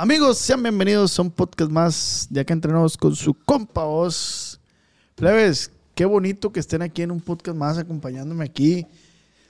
Amigos, sean bienvenidos a un podcast más de acá entrenamos con su compa Oz. Plebes, qué bonito que estén aquí en un podcast más acompañándome aquí,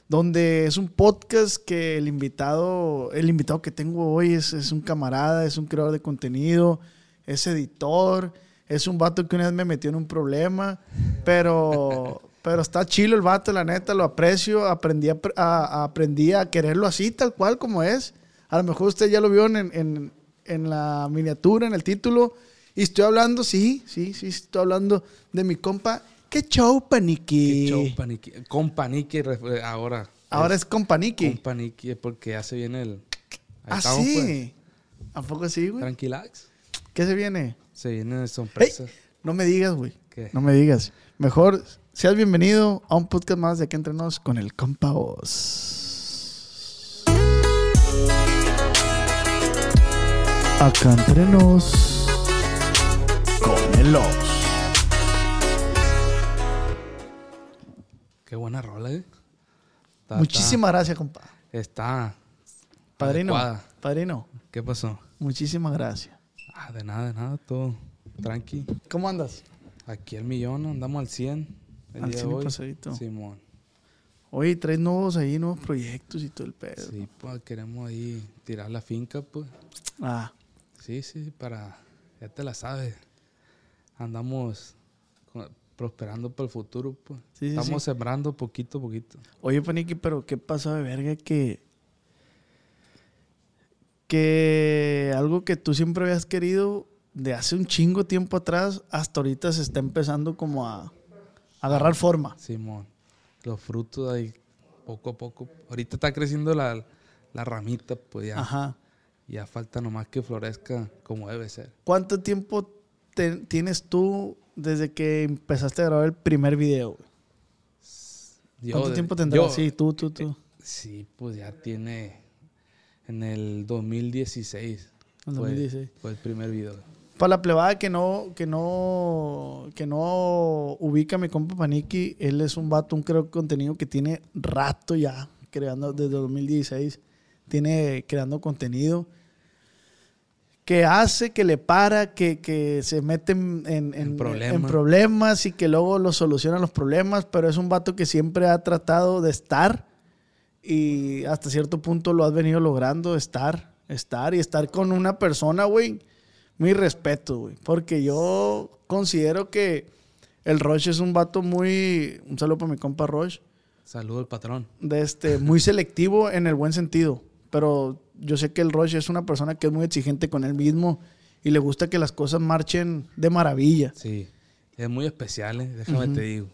donde es un podcast que el invitado, el invitado que tengo hoy es, es un camarada, es un creador de contenido, es editor, es un vato que una vez me metió en un problema, pero, pero está chilo el vato, la neta, lo aprecio, aprendí a, aprendí a quererlo así, tal cual como es. A lo mejor usted ya lo vio en, en la miniatura, en el título. Y estoy hablando, sí, sí, sí, estoy hablando de mi compa. ¿Qué show, Paniqui? Qué show, Paniqui. Con Paniqui re- ahora. Ahora es con Paniqui. Con Paniqui porque ya se viene el... Ahí Ah, estamos, sí. pues. ¿A poco sí, güey? Tranquilax. ¿Qué se viene? Se vienen sorpresas. No me digas, güey. ¿Qué? No me digas. Mejor seas bienvenido a un podcast más de aquí entre nos con el compa Oz. Acá entre nos con el. Qué buena rola, ¿eh? Está- Muchísimas gracias, compa. Está... está Padrino. adecuada. Padrino, ¿Qué pasó? muchísimas gracias. Ah, de nada, de nada, todo tranqui. ¿Cómo andas? Aquí al millón, andamos al 100. El Al día 100 de hoy. pasadito. Simón. Oye, traes nuevos ahí, nuevos proyectos y todo el pedo. Sí, pues queremos ahí tirar la finca, pues. Ah, Sí, sí, para... Ya te la sabes. Andamos con- prosperando para el futuro, pues. Sí, sí, Estamos sí. sembrando poquito a poquito. Oye, Paniqui, pero ¿qué pasó de verga que... Que algo que tú siempre habías querido de hace un chingo tiempo atrás, hasta ahorita se está empezando como a, a agarrar forma. Simón. Los frutos ahí poco a poco. Ahorita está creciendo la, la ramita, pues ya. Ajá. Ya falta nomás que florezca como debe ser. ¿Cuánto tiempo te- tienes tú desde que empezaste a grabar el primer video? Yo ¿Cuánto tiempo tendrás? yo- Sí, tú, tú, tú. Sí, pues ya tiene en el 2016. En fue- 2016. Fue el primer video. Para la plebada que no, que no, que no ubica a mi compa Paniki, él es un vato, un creo de contenido que tiene rato ya creando desde 2016, tiene creando contenido que hace, que le para, que, que se mete en, en- en- problemas. en problemas y que luego lo soluciona los problemas, pero es un vato que siempre ha tratado de estar y hasta cierto punto lo has venido logrando, estar, estar y estar con una persona, güey. Mi respeto, güey. Porque yo considero que el Roche es un vato muy. Un saludo para mi compa Roche. Saludo al patrón. De este, muy selectivo en el buen sentido. Pero yo sé que el Roche es una persona que es muy exigente con él mismo y le gusta que las cosas marchen de maravilla. Sí. Es muy especial, ¿eh? déjame te digo.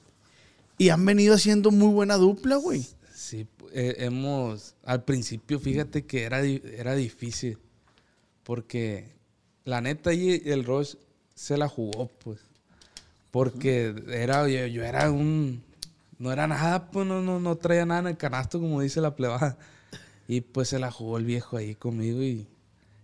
Y han venido haciendo muy buena dupla, güey. Sí, eh, hemos. Al principio, fíjate que era, era difícil. Porque la neta, ahí el Roche se la jugó, pues. Porque era, yo, yo era un. No era nada, pues no, no, no traía nada en el canasto, como dice la plebada. Y pues se la jugó el viejo ahí conmigo y,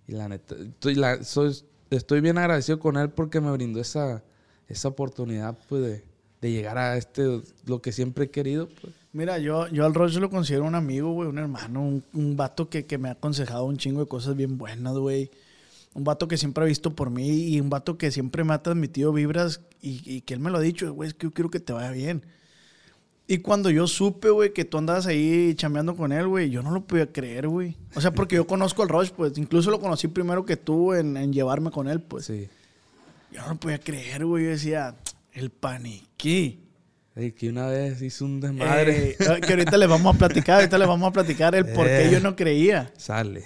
la neta. Estoy, la- soy, estoy bien agradecido con él porque me brindó esa, esa oportunidad, pues, de, de llegar a este, lo que siempre he querido, pues. Mira, yo, yo al Roche lo considero un amigo, güey, un hermano, un, un vato que, que me ha aconsejado un chingo de cosas bien buenas, güey. Un vato que siempre ha visto por mí y un vato que siempre me ha transmitido vibras y, y que él me lo ha dicho, güey, es que yo quiero que te vaya bien. Y cuando yo supe, güey, que tú andabas ahí chambeando con él, güey, yo no lo podía creer, güey. O sea, porque yo conozco al Roche, pues, incluso lo conocí primero que tú en, en llevarme con él, pues. Sí. Yo no lo podía creer, güey. Yo decía, el paniquí. Ey, que una vez hizo un desmadre. Eh, que ahorita les vamos a platicar, ahorita les vamos a platicar el por qué Eh. yo no creía. Sale.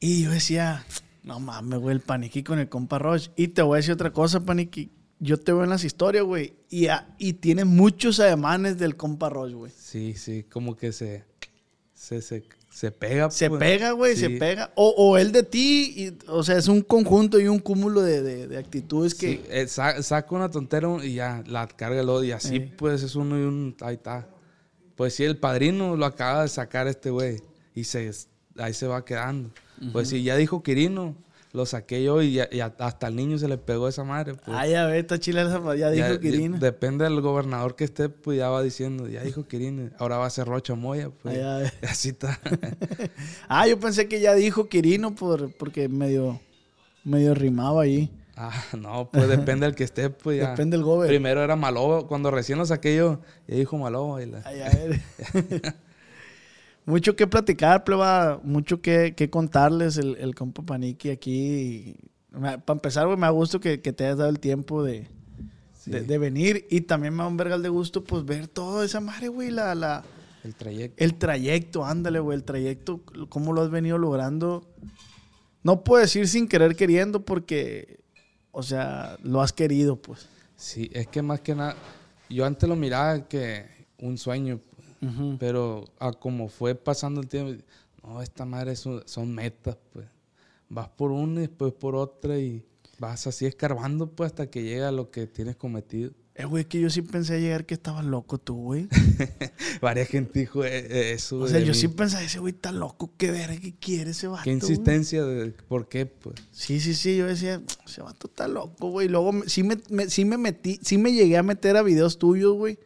Y yo decía, no mames, güey, el paniqui con el compa Roche. Y te voy a decir otra cosa, paniqui. Yo te veo en las historias, güey, y, a- y tiene muchos ademanes del compa Roche, güey. Sí, sí, como que se, se, se, se pega. Se pues. pega, güey, se pega. O, o él de ti, y, o sea, es un conjunto y un cúmulo de, de- de actitudes que... Sí, eh, sa- saca una tontera y ya la carga el odio. Y así, Ey. pues, es uno y un. Ahí está. Pues sí, el padrino lo acaba de sacar este güey. Y se, ahí se va quedando. Pues sí, ya dijo Quirino. Lo saqué yo y, ya- y hasta el niño se le pegó esa madre. Pues. Ay, a ver, está chila esa, ya dijo Ya- Quirino. ya- depende del gobernador que esté, pues ya va diciendo, ya dijo Quirino, ahora va a ser Rocha Moya, pues. Ay, a ver. Así está. Ah, yo pensé que ya dijo Quirino por, porque medio, medio rimaba ahí. ah, no, pues depende del que esté, pues ya. Depende del gober. Primero era Maloba, cuando recién lo saqué yo, ya dijo Maloba. Y la- Ay, a ver. mucho que platicar, pleba. Mucho que, que contarles el, el compa Paniki aquí. Para empezar, güey, me da gusto que, que te hayas dado el tiempo de, de, de venir. Y también me da un vergal de gusto, pues, ver toda esa madre, güey. La, la, el trayecto. el trayecto, ándale, güey. El trayecto, cómo lo has venido logrando. No puedo decir sin querer queriendo, porque, o sea, lo has querido, pues. Sí, es que más que nada, yo antes lo miraba que un sueño, pues, Ujú. pero a como fue pasando el tiempo, no, esta madre son, son metas, pues. Vas por una y después por otra y vas así escarbando, pues, hasta que llega a lo que tienes cometido. Eh, güey, que yo sí pensé llegar que estabas loco tú, güey. Varias gente dijo eh, eh, eso. O sea, yo mí. sí pensaba, ese güey está loco, qué verga, qué quiere ese vato. Qué insistencia, de, ¿por qué? Pues. Sí, sí, sí, yo decía, ese vato está loco, güey. Luego sí, me, me- sí me metí, sí me llegué a meter a videos tuyos, güey.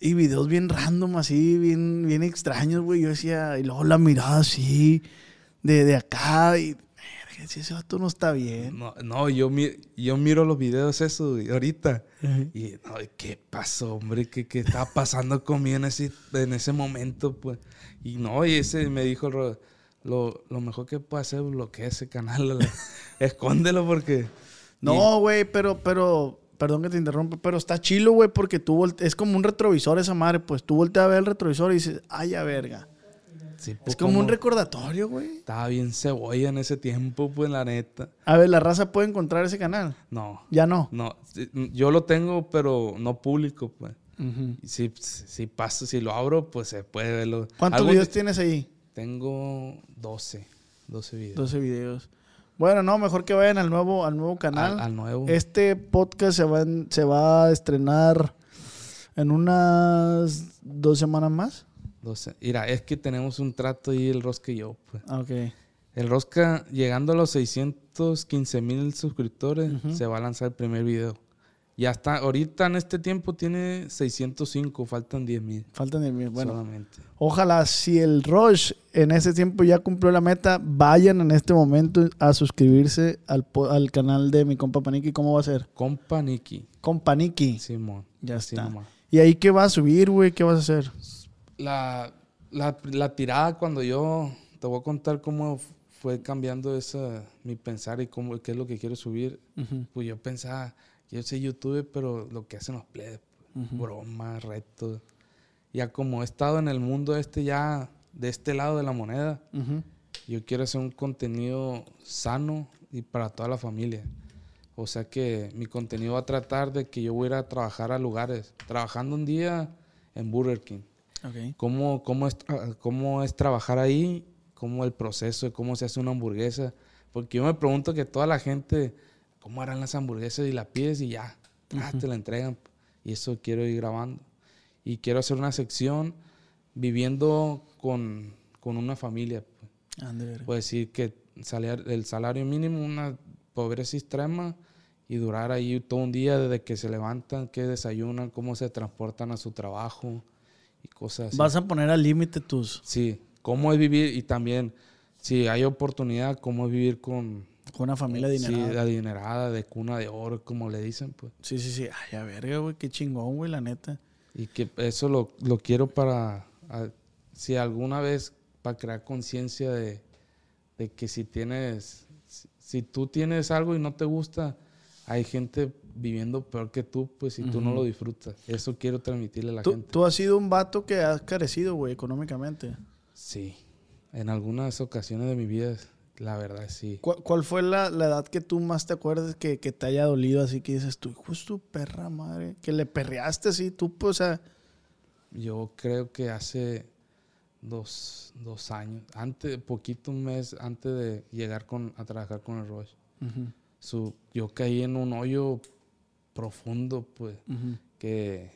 Y videos bien random, así, bien, bien extraños, güey. Yo decía, y luego la mirada así, de, de acá, y, si ese vato no está bien. No, no yo, mi- yo miro los videos eso ahorita. Y, no, ¿qué pasó, hombre? ¿Qué, qué estaba pasando conmigo en ese, en ese momento? Pues? Y no, y ese me dijo, lo, lo mejor que puede hacer es bloquear ese canal. escóndelo porque... No, güey, pero, pero, perdón que te interrumpa, pero está chilo, güey, porque tú volte- es como un retrovisor esa madre, pues tú volteas a ver el retrovisor y dices, ay, a verga. Sí, Es como un recordatorio, güey. Estaba bien cebolla en ese tiempo, pues, la neta. A ver, la raza puede encontrar ese canal. No, Ya no. no. Yo lo tengo, pero no público, pues. Si, si paso, si lo abro, pues se puede verlo. ¿Cuántos videos tienes ahí? Tengo 12. 12 videos. 12 videos. Bueno, no, mejor que vayan al nuevo, al nuevo canal. Al, al nuevo. Este podcast se va, en- se va a estrenar en unas dos semanas más. 12. Mira, es que tenemos un trato ahí, el Rosca y yo. Pues. Ah, Ok. El Rosca, llegando a los 615 mil suscriptores, se va a lanzar el primer video. Ya está, ahorita en este tiempo tiene 605, faltan 10 mil. Faltan de mí. Bueno, solamente. ojalá si el Rush en ese tiempo ya cumplió la meta, vayan en este momento a suscribirse al, al canal de mi compa Paniki. ¿Cómo va a ser? Compa Niki. Compa Paniki. Simón. Ya está. ¿Y ahí qué va a subir, güey? ¿Qué vas a hacer? La, la, la tirada cuando yo te voy a contar cómo fue cambiando esa, mi pensar y cómo, qué es lo que quiero subir. Pues yo pensaba, yo soy youtuber, pero lo que hacen los plebes, bromas, retos. Ya como he estado en el mundo este ya, de este lado de la moneda, yo quiero hacer un contenido sano y para toda la familia. O sea que mi contenido va a tratar de que yo voy a ir a trabajar a lugares, trabajando un día en Burger King. ¿Cómo, cómo, es, cómo es trabajar ahí? ¿Cómo el proceso cómo se hace una hamburguesa? Porque yo me pregunto que toda la gente, ¿cómo harán las hamburguesas? Y la pides y ya, ah, te la entregan. Y eso quiero ir grabando. Y quiero hacer una sección viviendo con, con una familia. pues. Ande, verga. Puedo decir que salir el salario mínimo, una pobreza extrema y durar ahí todo un día desde que se levantan, qué desayunan, cómo se transportan a su trabajo y cosas así. Vas a poner al límite tus... Sí, cómo es vivir y también si hay oportunidad, cómo es vivir con Con una familia sí, adinerada. adinerada, de cuna de oro, como le dicen, pues. Sí, sí, sí. Ay, a verga, güey. Qué chingón, güey, la neta. Y que eso lo, lo quiero para, a- si alguna vez, para crear conciencia de, de que si tienes, si, si tú tienes algo y no te gusta, hay gente viviendo peor que tú, pues si tú no lo disfrutas. Eso quiero transmitirle a la Tú, gente. tú has sido un vato que has carecido, güey, económicamente. Sí, en algunas ocasiones de mi vida la verdad sí. ¿Cuál, cuál fue la, la edad que tú más te acuerdas que, que te haya dolido así que dices tú, tu perra madre? Que le perreaste así, tú, pues, o sea, Yo creo que hace dos, dos años, antes, poquito un mes antes de llegar con, a trabajar con el Rush, su, yo caí en un hoyo profundo, pues, que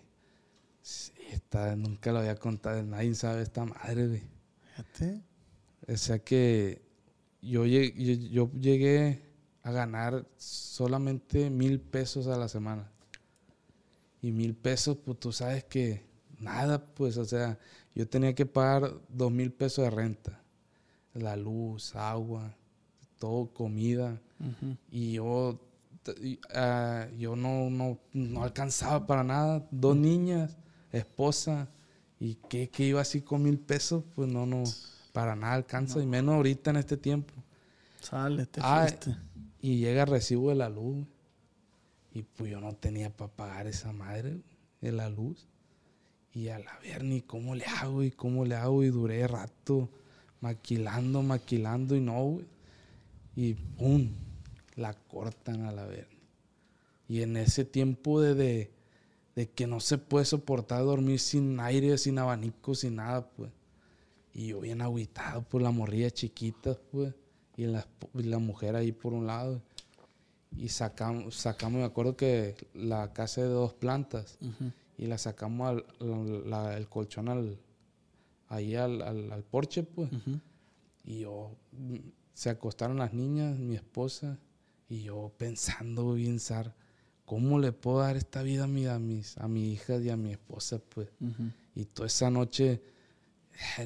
sí, esta, nunca lo había contado, nadie sabe esta madre, güey. fíjate. O sea que yo llegué, yo, yo llegué a ganar solamente mil pesos a la semana. Y mil pesos, pues tú sabes que nada, pues, o sea, yo tenía que pagar dos mil pesos de renta. La luz, agua, todo, comida. Y yo, ah, yo no, no, no alcanzaba para nada. Dos niñas, esposa. ¿Y qué, qué iba así con mil pesos? Pues no, no, para nada alcanza. Y menos ahorita en este tiempo. Sale, te Ah, fuiste. y llega recibo de la luz. Y pues yo no tenía para pagar esa madre de la luz. Y a la ver ni cómo le hago y cómo le hago. Y duré rato maquilando, maquilando y no, güey. Y pum, la cortan a la ver. Y en ese tiempo de, de, de que no se puede soportar dormir sin aire, sin abanico, sin nada, pues. Y yo bien agüitado por la morrilla chiquita, pues. Y la, y la mujer ahí por un lado. Y sacamos, sacamos, me acuerdo que la casa de dos plantas. Y la sacamos al, la- la- el colchón al, ahí al, al, al porche, pues. Y yo, mm, se acostaron las niñas, mi esposa, y yo pensando bien, Sar, ¿cómo le puedo dar esta vida a, mi, a, mis, a mi hija y a mi esposa, pues? Y toda esa noche,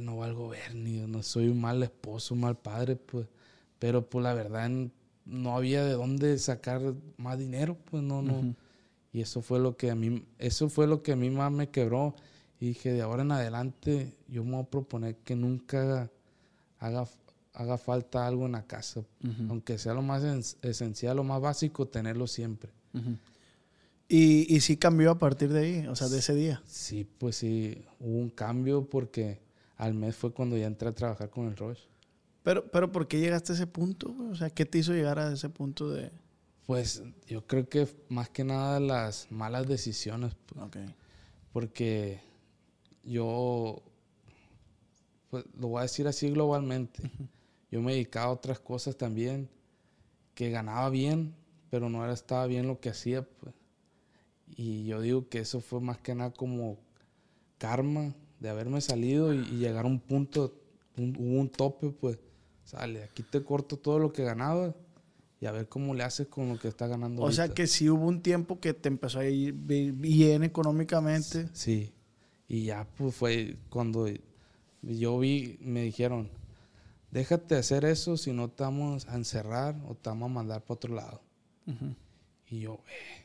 no valgo ver, ni no soy un mal esposo, un mal padre, pues. Pero, pues, la verdad, no había de dónde sacar más dinero, pues, no, no. Y eso fue lo que a mí, eso fue lo que a mí más me quebró. Y dije, de ahora en adelante, yo me voy a proponer que nunca haga, haga, haga falta algo en la casa. Aunque sea lo más en- esencial, lo más básico, tenerlo siempre. Y, y sí cambió a partir de ahí, o sea, de ese día. Sí, pues sí, hubo un cambio porque al mes fue cuando ya entré a trabajar con el Roche. Pero, pero ¿por qué llegaste a ese punto? O sea, ¿qué te hizo llegar a ese punto de...? Pues yo creo que más que nada las malas decisiones, pues, Ok. porque yo, pues lo voy a decir así globalmente, yo me dedicaba a otras cosas también, que ganaba bien, pero no era, estaba bien lo que hacía, pues. Y yo digo que eso fue más que nada como karma de haberme salido y, y llegar a un punto, un- hubo un tope, pues, sale, aquí te corto todo lo que ganaba y a ver cómo le haces con lo que está ganando. O sea, que sí hubo un tiempo que te empezó a ir bi- bien económicamente. Sí. Y ya pues fue cuando yo vi, me dijeron, déjate hacer eso si no te vamos a encerrar o te vamos a mandar para otro lado. Y yo, eh,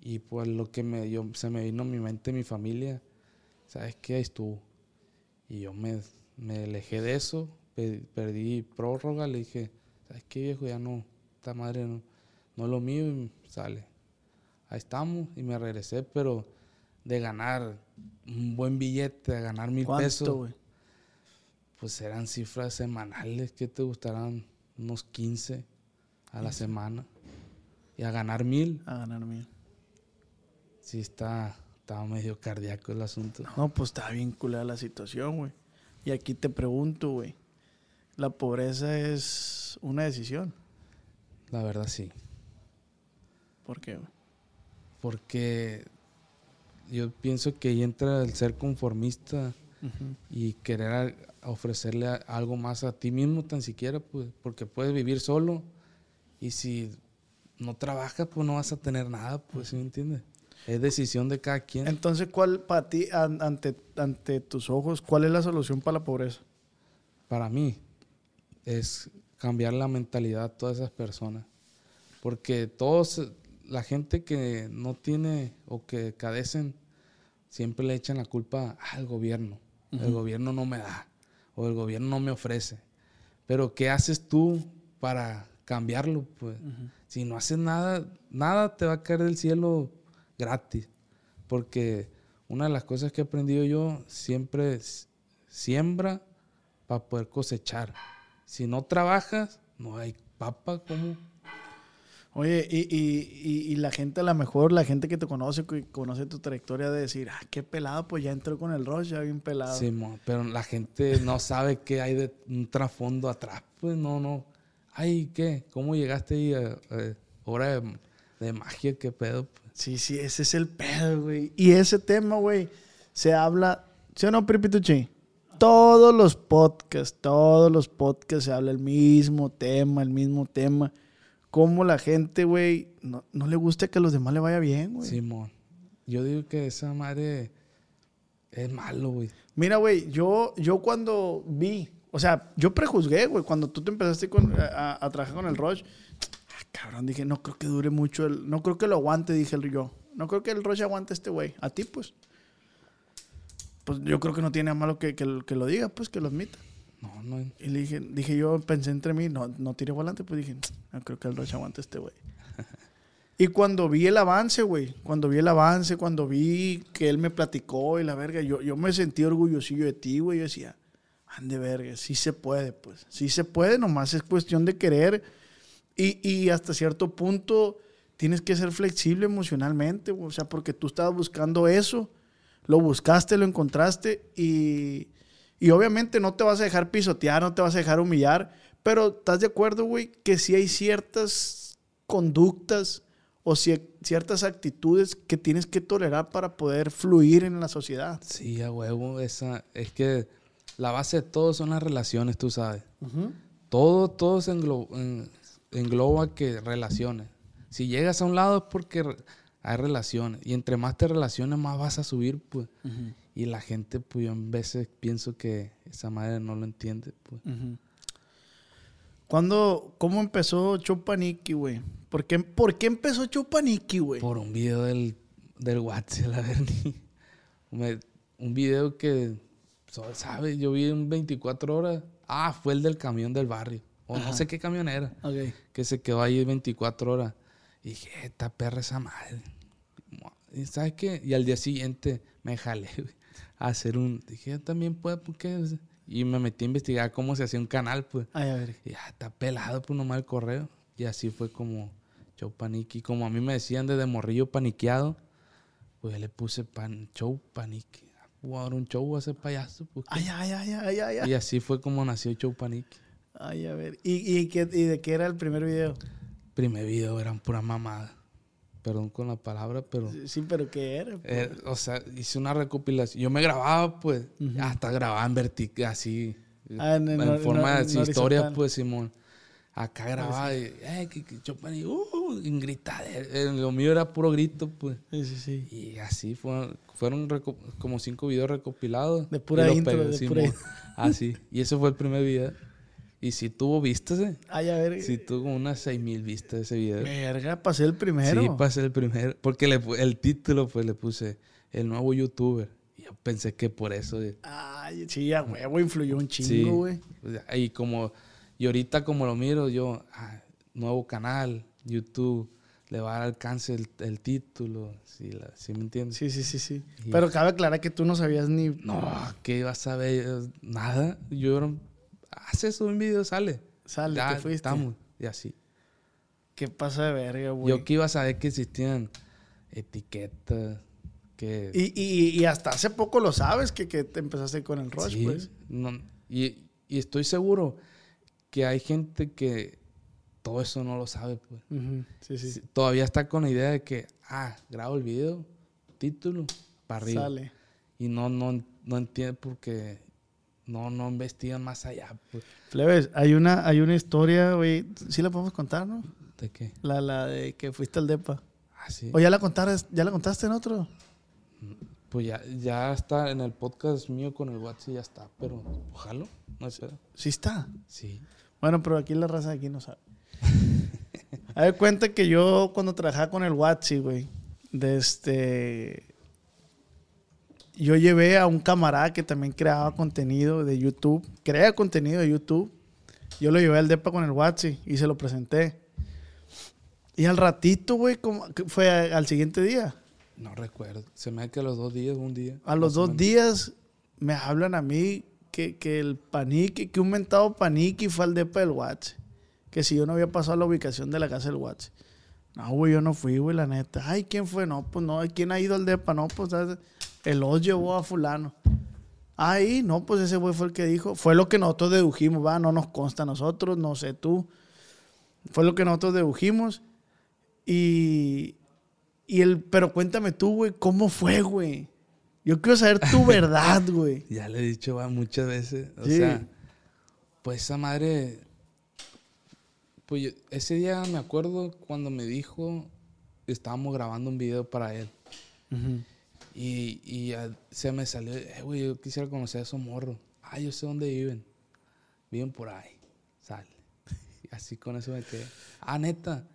y pues lo que me yo, se me vino a mi mente mi familia, ¿sabes qué? Ahí estuvo. Y yo me, me alejé de eso, pe- perdí prórroga, le dije, ¿sabes qué viejo? Ya no, esta madre no, no es lo mío y sale. Ahí estamos y me regresé, pero de ganar un buen billete, de ganar mil pesos, pues eran cifras semanales que te gustarán unos 15 a la semana. Y a ganar mil, A ganar mil. sí está, estaba medio cardíaco el asunto. No, pues está bien culera la situación, güey. Y aquí te pregunto, güey. ¿La pobreza es una decisión? La verdad sí. ¿Por qué, güey? Porque yo pienso que ahí entra el ser conformista y querer ofrecerle algo más a ti mismo tan siquiera, pues, porque puedes vivir solo y si no trabajas, pues no vas a tener nada, pues, ¿sí me entiendes? Es decisión de cada quien. Entonces, ¿cuál para ti, an- ante, ante tus ojos, cuál es la solución para la pobreza? Para mí es cambiar la mentalidad de todas esas personas. Porque todos, la gente que no tiene o que cadecen, siempre le echan la culpa al gobierno. El gobierno no me da o el gobierno no me ofrece. Pero ¿qué haces tú para cambiarlo? Pues si no haces nada, nada te va a caer del cielo gratis. Porque una de las cosas que he aprendido yo siempre es siembra para poder cosechar. Si no trabajas, no hay papa, ¿cómo? Oye, y, y, y, y la gente, a lo mejor, la gente que te conoce, que conoce tu trayectoria, de decir, ah, qué pelado, pues ya entró con el Rush, ya bien pelado. Sí, mo, pero la gente no sabe qué hay de un trasfondo atrás, pues no, no. Ay, ¿qué? ¿Cómo llegaste ahí a, a hora de, de magia? ¿Qué pedo? Sí, sí, ese es el pedo, güey. Y ese tema, güey, se habla, ¿sí o no, Pripituchi? Todos los podcasts, todos los podcasts se habla el mismo tema, el mismo tema. Cómo la gente, güey, no, no le gusta que a los demás le vaya bien, güey. Simón. Yo digo que esa madre es malo, güey. Mira, güey, yo, yo cuando vi, o sea, yo prejuzgué, güey, cuando tú te empezaste con- a, a trabajar con el Rush, ah, cabrón, dije, no creo que dure mucho, el, no creo que lo aguante, dije el yo. No creo que el Rush aguante a este güey. A ti, pues. Pues yo creo que no tiene malo que, que, que lo diga, pues, que lo admita. No, no. Y le dije, dije yo, pensé entre mí, no, no tire volante, pues dije, no creo que el Rush aguante a este güey. Y cuando vi el avance, güey, cuando vi el avance, cuando vi que él me platicó y la verga, yo, yo me sentí orgullosillo de ti, güey. Yo decía, ande verga, sí se puede, pues. Sí se puede, nomás es cuestión de querer. Y, y hasta cierto punto tienes que ser flexible emocionalmente. O sea, porque tú estabas buscando eso, lo buscaste, lo encontraste y, y obviamente no te vas a dejar pisotear, no te vas a dejar humillar, pero estás de acuerdo, güey, que sí hay ciertas conductas o cier- ciertas actitudes que tienes que tolerar para poder fluir en la sociedad. Sí, a huevo. Esa, es que la base de todo son las relaciones, tú sabes. Todo, todo se englo- en- engloba que relaciones. Si llegas a un lado es porque hay relaciones. Y entre más te relaciones, más vas a subir, pues. Y la gente, pues yo en veces pienso que esa madre no lo entiende, pues. ¿Cuándo, ¿Cómo empezó Chupaniki, güey? ¿Por qué, ¿Por qué empezó Chupaniki, güey? Por un video del, del WhatsApp, la verdad. Un video que, ¿sabes? Yo vi en 24 horas. Ah, fue el del camión del barrio. O no sé qué camión era. Ok. Que se quedó ahí 24 horas. Y dije, esta perra esa madre. ¿Y sabes qué? Y al día siguiente me jalé güey, a hacer un... Dije, yo también puedo, ¿por qué? Y me metí a investigar cómo se hacía un canal, pues. Ay, a ver. Y ya está pelado, pues nomás el correo. Y así fue como Show Paniqui. Como a mí me decían desde morrillo paniqueado, pues le puse pan, Show Paniqui. Voy a dar un show, a ser payaso. pues. Ay, ay, ay, ay, ay, ay. Y así fue como nació Show Paniqui. Ay, a ver. ¿Y, y, qué- y de qué era el primer video? Primer video eran pura mamada. Perdón con la palabra, pero... Sí, pero ¿qué era? pues? eh, o sea, hice una recopilación. Yo me grababa, pues, hasta grababa en vertical, así. Ah, en- en, en- forma de en historia, horizontal. pues, Simón. Acá grababa y, eh, que, que y, uh, en gritar. lo mío era puro grito, pues. Sí, sí, sí. Y así fueron, fueron como cinco videos recopilados. De pura intro, de pura- Así. Y ese fue el primer video. Y sí tuvo vistas, eh. Ay, a ver. Sí tuvo unas seis mil vistas ese video. Verga, pasé el primero. Sí, pasé el primero. Porque le, el título, pues le puse el nuevo youtuber. Y yo pensé que por eso. eh, Ay, sí, a huevo, influyó un sí. chingo, güey. Pues, Y como. Y ahorita, como lo miro, yo. ah, nuevo canal, YouTube. Le va a dar alcance el, el título. Sí, la- ¿sí me entiendes? Sí, sí, sí, sí. Y- Pero cabe aclarar que tú no sabías ni... No, ¿qué ibas a ver? Nada. Yo era. Hace eso un video, sale. Sale, Ya, te fuiste. estamos. Y así. ¿Qué pasa de verga, güey? Yo que iba a saber que existían etiquetas. Que. Y, y, y hasta hace poco lo sabes que, que te empezaste con el Rush, Sí, pues. no, y, y estoy seguro que hay gente que todo eso no lo sabe, pues. Ujú, Sí, sí. Sí, Todavía está con la idea de que, ah, grabo el video, título, para arriba. Sale. Y no, no, no entiende porque no, no investigan más allá, pues. Plebes, hay una, hay una historia, güey. Sí la podemos contar, ¿no? ¿De qué? La, la de que fuiste al DEPA. Ah, sí. ¿O ya la contaste, ya la contaste en otro? Pues ya, ya está en el podcast mío con el WhatsApp, ya está, pero ojalá, no sé. Sí está. Sí. Bueno, pero aquí la raza de aquí no sabe. A ver, cuenta que yo cuando trabajaba con el Watsi, güey, de este... Yo llevé a un camarada que también creaba contenido de YouTube. Crea contenido de YouTube. Yo lo llevé al DEPA con el Watsi y se lo presenté. Y al ratito, güey, fue a- al siguiente día. No recuerdo. Se me hace que a los dos días, un día. A los dos menos. días me hablan a mí que, que el panique, que un mentado panique fue al depa del Watch. que si yo no había pasado la ubicación de la casa del WhatsApp. No, güey, yo no fui, güey, la neta. Ay, ¿quién fue? No, pues no. ¿Quién ha ido al DEPA? No, pues ¿sabes? El os llevó a fulano. Ahí, no, pues ese güey fue el que dijo. Fue lo que nosotros dedujimos, va, no nos consta a nosotros, no sé tú. Fue lo que nosotros dedujimos. Y, y el, pero cuéntame tú, güey, ¿cómo fue, güey? Yo quiero saber tu verdad, güey. Ya le he dicho va, muchas veces. O Sí. sea, pues esa madre. Pues yo- ese día me acuerdo cuando me dijo, estábamos grabando un video para él. Y, y se me salió, eh, güey, yo quisiera conocer a esos morros. Ah, yo sé dónde viven. Viven por ahí. Sale. Y así con eso me quedé. Ah, neta.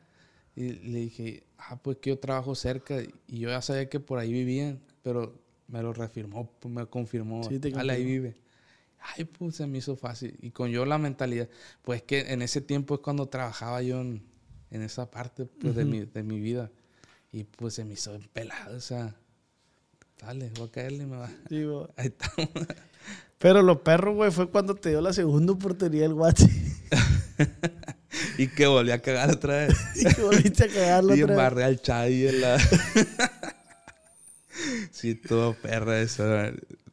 Y le dije, ah, pues que yo trabajo cerca. Y yo ya sabía que por ahí vivían, pero me lo reafirmó, pues me confirmó. Sí, te ahí vive. Ay, pues se me hizo fácil. Y con yo la mentalidad, pues que en ese tiempo es cuando trabajaba yo en, en esa parte pues, de, mi, de mi vida. Y pues se me hizo pelado, o sea, dale, voy a caerle, me va. Sí. Ahí está. Pero lo perro, güey, fue cuando te dio la segunda oportunidad el WhatsApp. y que volví a cagar otra vez. y que volviste a cagarlo y otra vez. embarré al Chay en la... sí, todo perra eso.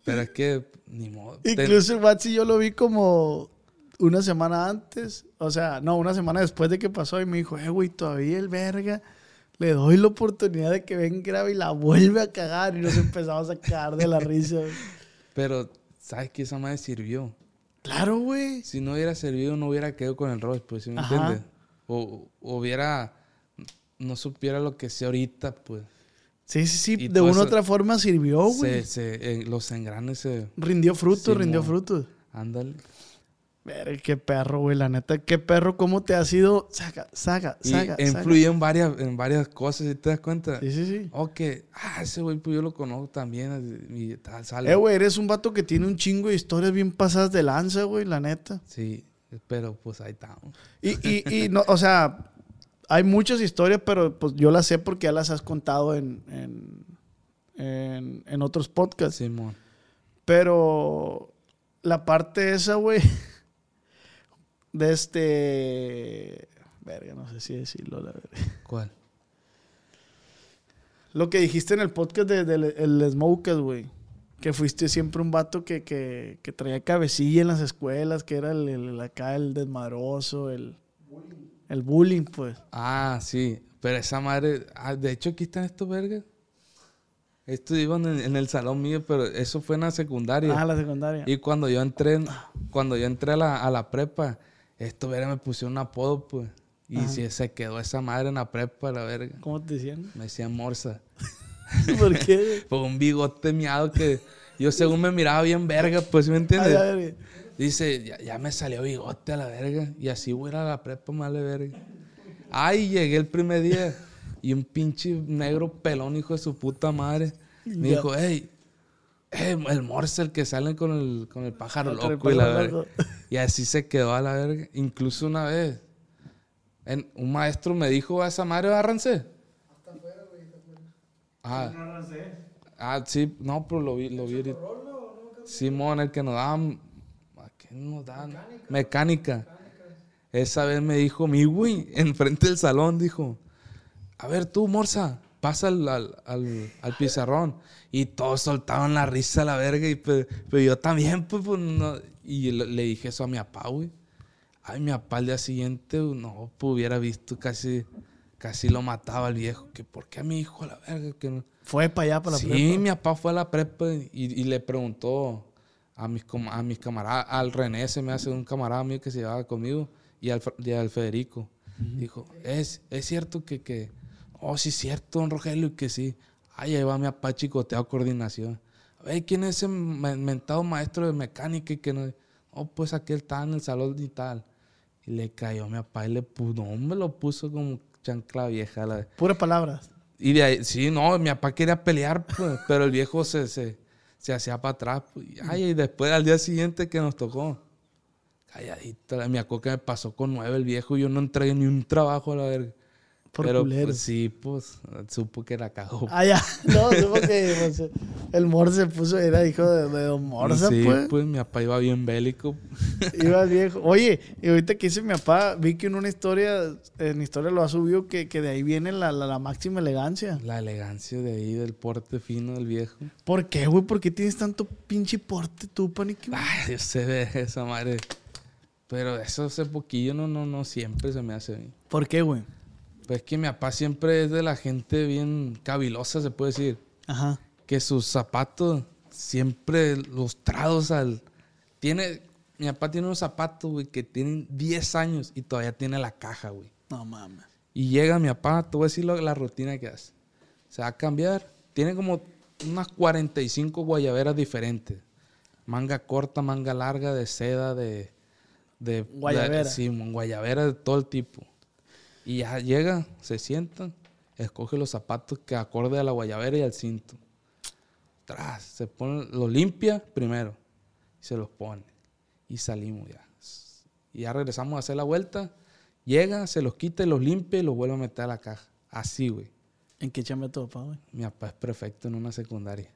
Pero es que, ni modo. Incluso el WhatsApp yo lo vi como una semana antes. O sea, no, una semana después de que pasó. Y me dijo, eh, güey, todavía el verga. Le doy la oportunidad de que venga grave y la vuelve a cagar. Y nos empezamos a cagar de la risa. güey. Pero, ¿sabes qué? Esa madre sirvió. Claro, güey. Si no hubiera servido, no hubiera quedado con el Royce, pues, ¿sí me Ajá. entiendes? O, o hubiera... No supiera lo que sé ahorita, pues. Sí, sí, sí. Y De una u otra forma sirvió, se, güey. se- en- los engranes se... Rindió Simón. rindió frutos. Ándale. Verga, qué perro, güey. La neta, qué perro, cómo te ha sido. Saca, saca, Y saca. influye en varias, en varias cosas, ¿sí te das cuenta? Sí, sí, sí. O que, ah, ese güey, pues yo lo conozco también. Y tal, sale. Eh, güey, eres un vato que tiene un chingo de historias bien pasadas de lanza, güey, la neta. Sí, pero pues ahí estamos. Y, y, y no, o sea, hay muchas historias, pero pues yo las sé porque ya las has contado en, en, en, en otros podcasts. Simón. Pero la parte esa, güey, de este... Verga, no sé si decirlo, la verdad. ¿Cuál? Lo que dijiste en el podcast de, del el Smokers, güey. Que fuiste siempre un vato que, que, que traía cabecilla en las escuelas, que era el, el- acá el desmadroso, el, el bullying, pues. Ah, sí. Pero esa madre. ah, de hecho, aquí están estos vergas. Estos iban en, en el salón mío, pero eso fue en la secundaria. Ah, la secundaria. Y cuando yo entré, en- cuando yo entré a la, a la prepa, estos vergas me pusieron un apodo, pues. Y Ajá. se quedó esa madre en la prepa, la verga. ¿Cómo te decían? Me decían morsa. ¿Por qué? Por un bigote miado que yo según me miraba bien verga, pues, ¿sí ¿me entiendes? Dice, ya, ya me salió bigote a la verga. Y así voy a ir a la prepa, male verga. Ay, llegué el primer día. Y un pinche negro pelón, hijo de su puta madre. Me Ya. dijo, hey, eh, el morse, el que sale con el, con el pájaro loco y la verga. Y así se quedó a la verga. Incluso una vez, en- un maestro me dijo a esa madre, bárranse. Ah, ah, sí, no, pero lo vi, lo vi ahorita. Simón, el que nos daban, ¿a qué nos daban? Mecánica. Esa vez me dijo mi güey, enfrente del salón, dijo, a ver tú, Morsa, pasa al, al, al- al pizarrón. Y todos soltaban la risa a la verga, y pues, pero yo también, pues, pues, no. Y le, dije eso a mi papá, güey. Ay, mi papá al día siguiente, no, pues hubiera visto casi, casi lo mataba al viejo. Que por qué a mi hijo a la verga, que no. Fue para allá, para la sí, prepa. mi papá fue a la prepa y, y le preguntó a mis, a mis camaradas, al René se me hace un camarada mío que se llevaba conmigo y al, y al Federico. Dijo, ¿Es, es cierto que, que, oh, sí es cierto, don Rogelio, que sí. Ay, ahí va mi papá chicoteado coordinación. Ver, ¿quién es ese men- mentado maestro de mecánica y que no? Oh, pues aquel está en el salón y tal. Y le cayó a mi papá y le puso, no, me lo puso como chancla vieja. La, Puras palabras. y de ahí, sí, no, mi papá quería pelear, pues, pero el viejo se, se, se hacía para atrás. pues, y, ay, y después al día siguiente que nos tocó, calladito, la- me acuerdo que me pasó con nueve el viejo y yo no entregué ni un trabajo a la verga. Por Pero pues, sí, pues supo que la cagó. Ah, ya. No, supo que pues, el Morse se puso, era hijo de, de Don Morse, sí, pues. pues mi papá iba bien bélico. Iba viejo. Oye, y ahorita que hice mi papá, vi que en una historia, en historia lo ha subido, que, que de ahí viene la, la- la máxima elegancia. La elegancia de ahí, del porte fino del viejo. ¿Por qué, güey? ¿Por qué tienes tanto pinche porte tú, panique? Ay, Dios se ve esa madre. Pero eso hace poquillo, no, no, no siempre se me hace mí. ¿Por qué, güey? Pues que mi papá siempre es de la gente bien cavilosa, se puede decir. Ajá. Que sus zapatos siempre los trados al. Tiene. Mi papá tiene unos zapatos, güey, que tienen 10 años y todavía tiene la caja, güey. No mames. Y llega mi papá, te voy a decir la rutina que hace. Se va a cambiar. Tiene como unas 45 guayaberas diferentes. Manga corta, manga larga, de seda, de... de Guayabera. de- sí, guayabera de todo el tipo. Y ya llega, se sienta, escoge los zapatos que acorde a la guayabera y al cinto. Tras, se pone, lo limpia primero. Y se los pone. Y salimos ya. Y ya regresamos a hacer la vuelta. Llega, se los quita y los limpia y los vuelve a meter a la caja. Así, güey. ¿En qué chamba tu papá, güey? Mi papá es perfecto en una secundaria.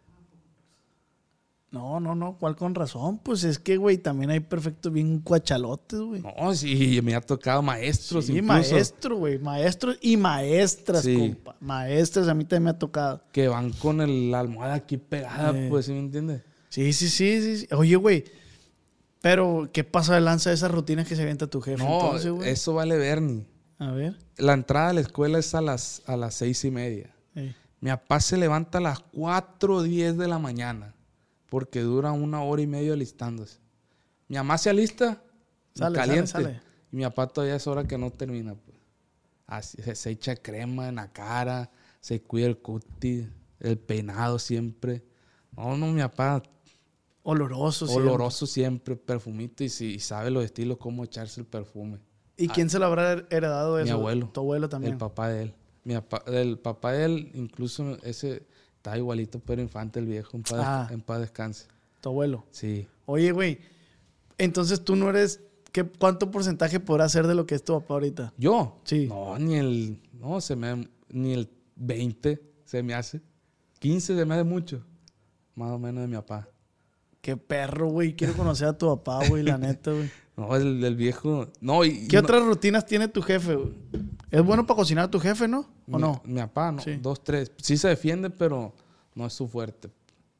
No, no, no. ¿Cuál con razón? Pues es que, güey, también hay perfectos bien cuachalotes, güey. No, sí, me ha tocado maestros. Sí, incluso, maestro, güey. Maestros y maestras, Sí. compa. Maestras, a mí también me ha tocado. Que van con el- la almohada aquí pegada, Eh. pues, ¿sí me entiendes? Sí, sí, sí, sí. Oye, güey. Pero, ¿qué pasa de lanza de esas rutinas que se avienta tu jefe? No, entonces, güey? eso vale Bernie. A ver. La entrada a la escuela es a las, a las seis y media. Ey. Mi papá se levanta a las 4.10 de la mañana porque dura una hora y media alistándose. Mi mamá se alista Sale, caliente. sale, sale. Y mi papá todavía es hora que no termina. Pues. Así, se, se echa crema en la cara, se cuida el cutis, el peinado siempre. No, no, mi papá Oloroso, oloroso siempre, perfumito y, y sabe los estilos, cómo echarse el perfume. ¿Y quién se lo habrá heredado eso? Mi abuelo. Tu abuelo también. El papá de él. Mi papá, el papá de él, incluso ese está igualito, pero infante el viejo, en paz, Ah. en paz descanse. Tu abuelo. Sí. Oye, güey. Entonces tú no eres. ¿qué, ¿Cuánto porcentaje podrá ser de lo que es tu papá ahorita? ¿Yo? Sí. No, ni el. No, se me. Ni el 20 se me hace. 15 se me hace mucho. Más o menos de mi papá. Qué perro, güey. Quiero conocer a tu papá, güey, la neta, güey. No, el del viejo. No, y. ¿Qué y no- otras rutinas tiene tu jefe, güey? ¿Es bueno para cocinar tu jefe, no? ¿O mi, no? Mi papá, no. Sí. Dos, tres. Sí se defiende, pero no es su fuerte.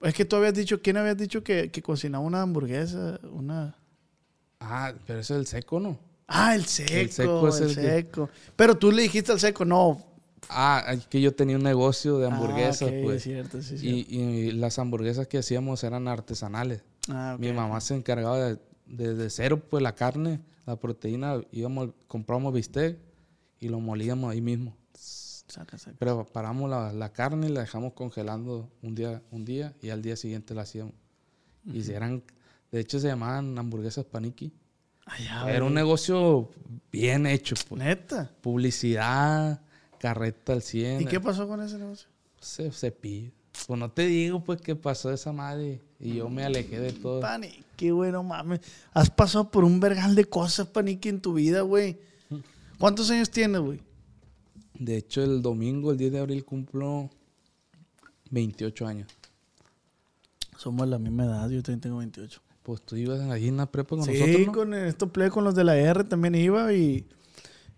Es que tú habías dicho, ¿quién habías dicho que, que cocinaba una hamburguesa? Una. Ah, pero eso es el seco, ¿no? Ah, el seco, el seco seco. es el que- Pero tú le dijiste al seco, no. Ah, es que yo tenía un negocio de hamburguesas, Ah, ok, pues. es cierto, sí, es Y, cierto. y las hamburguesas que hacíamos eran artesanales. Ah, ok. Mi mamá se encargaba de, desde cero, pues la carne, la proteína, íbamos, comprábamos bistec y lo molíamos ahí mismo. Saca, saca. Preparamos la, la carne y la dejamos congelando un día, un día y al día siguiente la hacíamos. Y si eran, de hecho se llamaban hamburguesas paniki. Era un güey. negocio bien hecho, pues. Neta. Publicidad, carreta al 100. ¿Y qué pasó con ese negocio? Se cepillo. Pues no te digo, pues, que pasó esa madre. Y yo me alejé de todo. Pani, qué bueno, mames. Has pasado por un vergal de cosas, Panique, en tu vida, güey. ¿Cuántos años tienes, güey? De hecho, el domingo, el 10 de abril, cumplo 28 años. Somos de la misma edad, yo también tengo 28. Pues tú ibas ahí en la prepa con sí, nosotros, ¿no? con esto plebe con los de la R también iba y,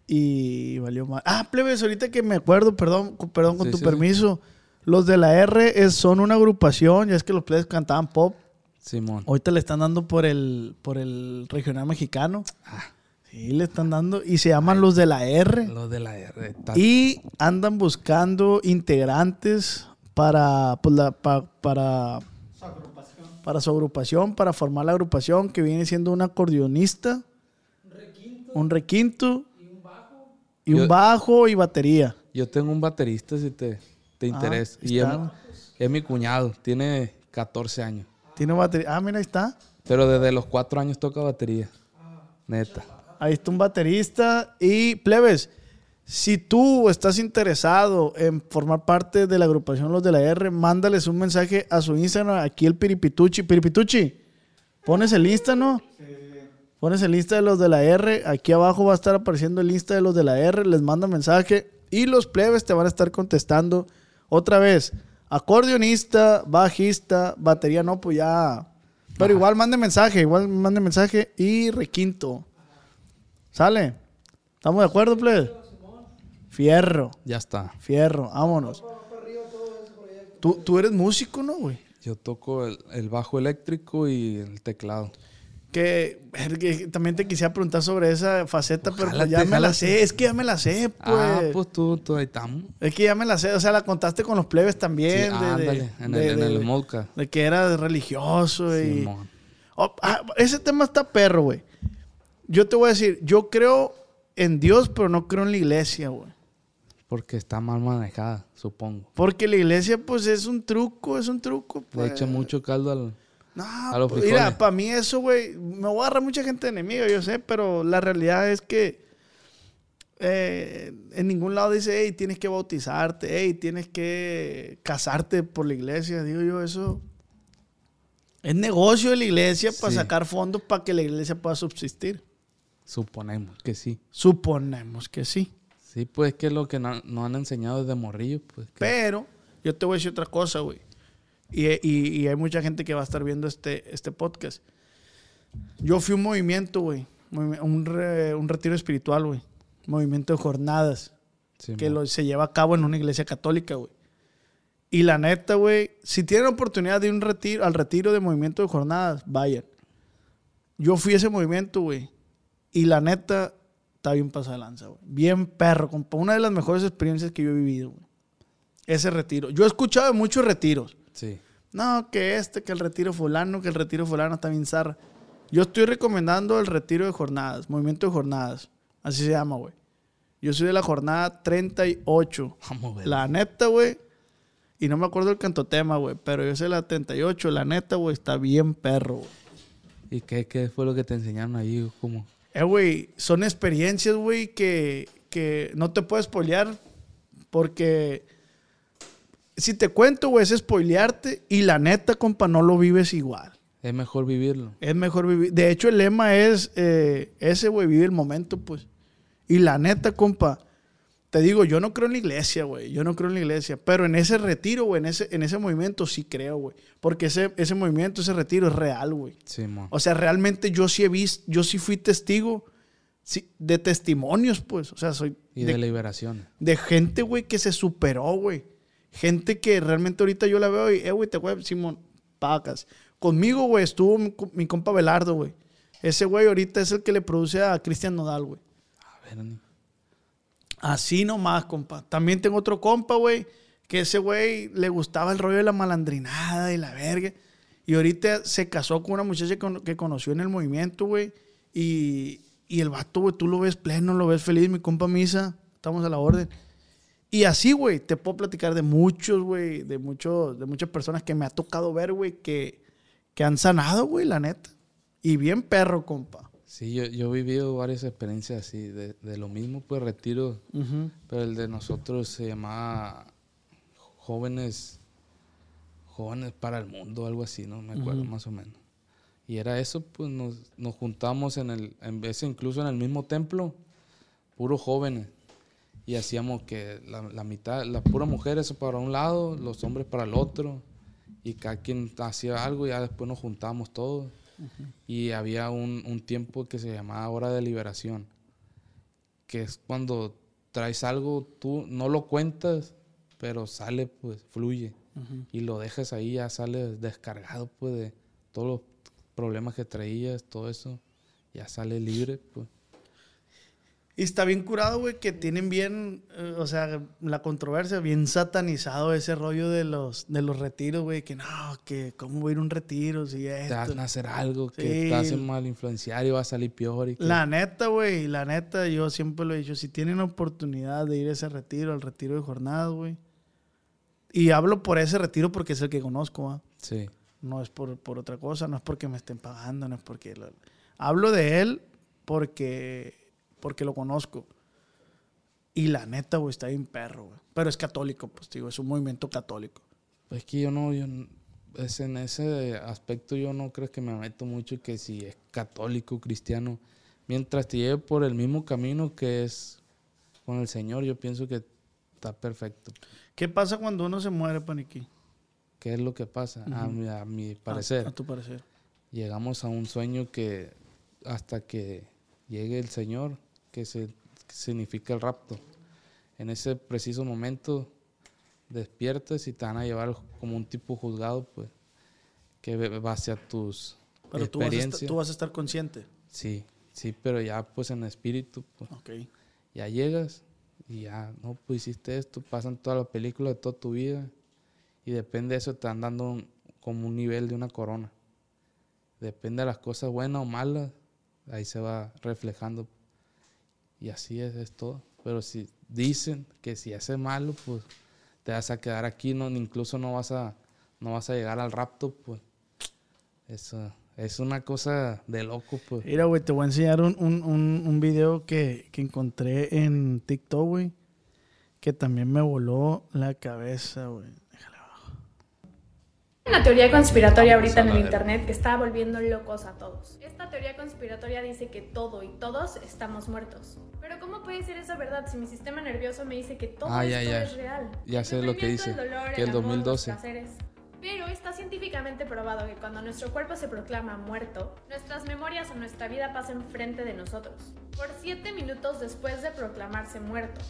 y valió mal. Ah, plebes, ahorita que me acuerdo, perdón, con- perdón con Sí, tu sí, sí. permiso. Los de la R es- son una agrupación, ya es que los plebes cantaban pop. Simón. Ahorita le están dando por el, por el regional mexicano. Ah. Sí, le están dando. Y se llaman los de la R. Los de la R. Y andan buscando integrantes para, pues, la- pa- para, para su agrupación, para formar la agrupación que viene siendo un acordeonista, un requinto, y un Yo- bajo y batería. Yo tengo un baterista, si te, te Ah, interesa. Y es, mi cuñado. Tiene 14 años. Tiene batería. Ah, mira, ahí está. Pero desde los 4 años toca batería. Neta. Ahí está un baterista. Y plebes, si tú estás interesado en formar parte de la agrupación Los de la R, mándales un mensaje a su Instagram, aquí el Piripituchi. Piripituchi, pones el Insta, ¿no? Pones el Insta de los de la R, aquí abajo va a estar apareciendo el Insta de los de la R, les manda mensaje Y los plebes te van a estar contestando otra vez. Acordeonista, bajista, batería, no, pues ya. Pero igual mande mensaje, igual mande mensaje y requinto. ¿Sale? ¿Estamos de acuerdo, plebes? Fierro, Ya está. fierro, vámonos. Tú, tú eres músico, ¿no, güey? Yo toco el, el bajo eléctrico y el teclado. Que, también te quisiera preguntar sobre esa faceta, pero pues ya me la sé, es que ya me la sé, pues. Ah, pues tú, tú ahí estamos. Es que ya me la sé, o sea, la contaste con los plebes también. Sí, de, de- ándale, en de- el, en de- el Modca. de que era religioso y... Simón. Oh, ah, ese tema está perro, güey. Yo te voy a decir, yo creo en Dios, pero no creo en la iglesia, güey. Porque está mal manejada, supongo. Porque la iglesia, pues, es un truco, es un truco, Le pues. echa mucho caldo al... No, a los pues, mira, para mí eso, güey, me voy a agarrar mucha gente enemiga, yo sé, pero la realidad es que eh, en ningún lado dice, hey, tienes que bautizarte, hey, tienes que casarte por la iglesia. Digo yo, eso es negocio de la iglesia para Sí. sacar fondos para que la iglesia pueda subsistir. Suponemos que sí. Suponemos que sí. Sí, pues que es lo que no, no han enseñado desde morrillo, pues. que- Pero yo te voy a decir otra cosa, güey. Y, y- y hay mucha gente que va a estar viendo este, este podcast. Yo fui a un movimiento, güey. Un, re- un retiro espiritual, güey. Movimiento de jornadas. Que lo, se lleva a cabo en una iglesia católica, güey. Y la neta, güey, si tienen oportunidad de ir un retiro, al retiro de movimiento de jornadas, vayan. Yo fui a ese movimiento, güey. Y la neta, está bien pasada lanza, güey. Bien perro, compa. Una de las mejores experiencias que yo he vivido, güey. Ese retiro. Yo he escuchado de muchos retiros. Sí. No, que este, que el retiro fulano, que el retiro fulano está bien zarra. Yo estoy recomendando el retiro de jornadas, movimiento de jornadas. Así se llama, güey. Yo soy de la jornada 38. Vamos a ver. La neta, güey. Y no me acuerdo el cantotema, güey. Pero yo sé la 38. La neta, güey, está bien perro, güey. ¿Y qué, qué fue lo que te enseñaron ahí? ¿Cómo? Eh, güey, son experiencias, güey, que, que no te puedes spoilear. Porque si te cuento, güey, es spoilearte. Y la neta, compa, no lo vives igual. Es mejor vivirlo. Es mejor vivir. De hecho, el lema es eh, ese, güey, vive el momento, pues. Y la neta, compa, te digo, yo no creo en la iglesia, güey. Yo no creo en la iglesia. Pero en ese retiro, güey, en ese, en ese movimiento sí creo, güey. Porque ese, ese movimiento, ese retiro es real, güey. Simón. O sea, realmente yo sí he visto, yo sí fui testigo sí, de testimonios, pues. O sea, soy y de, de liberaciones. de gente, güey, que se superó, güey. Gente que realmente ahorita yo la veo y, eh, güey, te voy Simón, pacas. Conmigo, güey, estuvo mi, co- mi compa Belardo, güey. Ese güey ahorita es el que le produce a Cristian Nodal, güey. A ver, ni- Así nomás, compa. También tengo otro compa, güey, que ese güey le gustaba el rollo de la malandrinada y la verga. Y ahorita se casó con una muchacha que conoció en el movimiento, güey. Y, y el vato, güey, tú lo ves pleno, lo ves feliz, mi compa Misa. Estamos a la orden. Y así, güey, te puedo platicar de muchos, güey, de, muchos, de muchas personas que me ha tocado ver, güey, que, que han sanado, güey, la neta. Y bien perro, compa. Sí, yo, yo he vivido varias experiencias así, de, de lo mismo, pues retiro, pero el de nosotros se llamaba Jóvenes, Jóvenes para el Mundo, algo así, ¿no? Me acuerdo más o menos. Y era eso, pues nos, nos juntamos en el, en vez incluso en el mismo templo, puros jóvenes. Y hacíamos que la, la mitad, las puras mujeres para un lado, los hombres para el otro. Y cada quien hacía algo y ya después nos juntábamos todos. Y había un, un tiempo que se llamaba hora de liberación. Que es cuando traes algo, tú no lo cuentas, pero sale, pues, fluye. Y lo dejas ahí, ya sale descargado, pues, de todos los problemas que traías, todo eso. Ya sale libre, pues. Y está bien curado, güey, que tienen bien, eh, o sea, la controversia, bien satanizado ese rollo de los, de los retiros, güey, que no, que cómo voy a ir a un retiro si te esto. van a hacer algo que te hacen mal influenciar y va a salir peor. Y que- La neta, güey, la neta, yo siempre lo he dicho, si tienen oportunidad de ir a ese retiro, al retiro de jornadas, güey. Y hablo por ese retiro porque es el que conozco, ¿va? Sí. No es por, por otra cosa, no es porque me estén pagando, no es porque... lo- Hablo de él porque, porque lo conozco. Y la neta, güey, está bien perro, güey. Pero es católico, pues, digo, es un movimiento católico. Pues que yo no, yo es en ese aspecto yo no creo que me meto mucho que si es católico, cristiano, mientras te lleve por el mismo camino que es con el Señor, yo pienso que está perfecto. ¿Qué pasa cuando uno se muere, Paniqui? ¿Qué es lo que pasa? a, mi, a mi A- parecer, A, tu parecer. llegamos a un sueño que hasta que llegue el Señor, que, se, que significa el rapto. En ese preciso momento despiertas y te van a llevar como un tipo juzgado, pues, que ve- base a tus Pero tú vas, a estar, tú vas a estar consciente. Sí, sí, pero ya pues en espíritu, pues, Ok. ya llegas y ya, no, pues hiciste esto, pasan toda la película de toda tu vida y depende de eso te van dando un- como un nivel de una corona. Depende de las cosas buenas o malas, ahí se va reflejando. Y así es, es todo. Pero si dicen que si haces malo, pues te vas a quedar aquí, no, incluso no vas a, no vas a llegar al rapto, pues. Eso es una cosa de loco, pues. Mira, güey, te voy a enseñar un, un, un, un video que, que encontré en TikTok, güey. Que también me voló la cabeza, güey. Una teoría conspiratoria ahorita en el internet que está volviendo locos a todos. Esta teoría conspiratoria dice que todo y todos estamos muertos. Pero ¿cómo puede ser eso verdad si mi sistema nervioso me dice que todo Ah, esto ya, ya. es real? Ya El sé lo que dice, el dolor, que el amor, los 2012. placeres. Pero está científicamente probado que cuando nuestro cuerpo se proclama muerto, nuestras memorias o nuestra vida pasan frente de nosotros, por 7 minutos después de proclamarse muerto.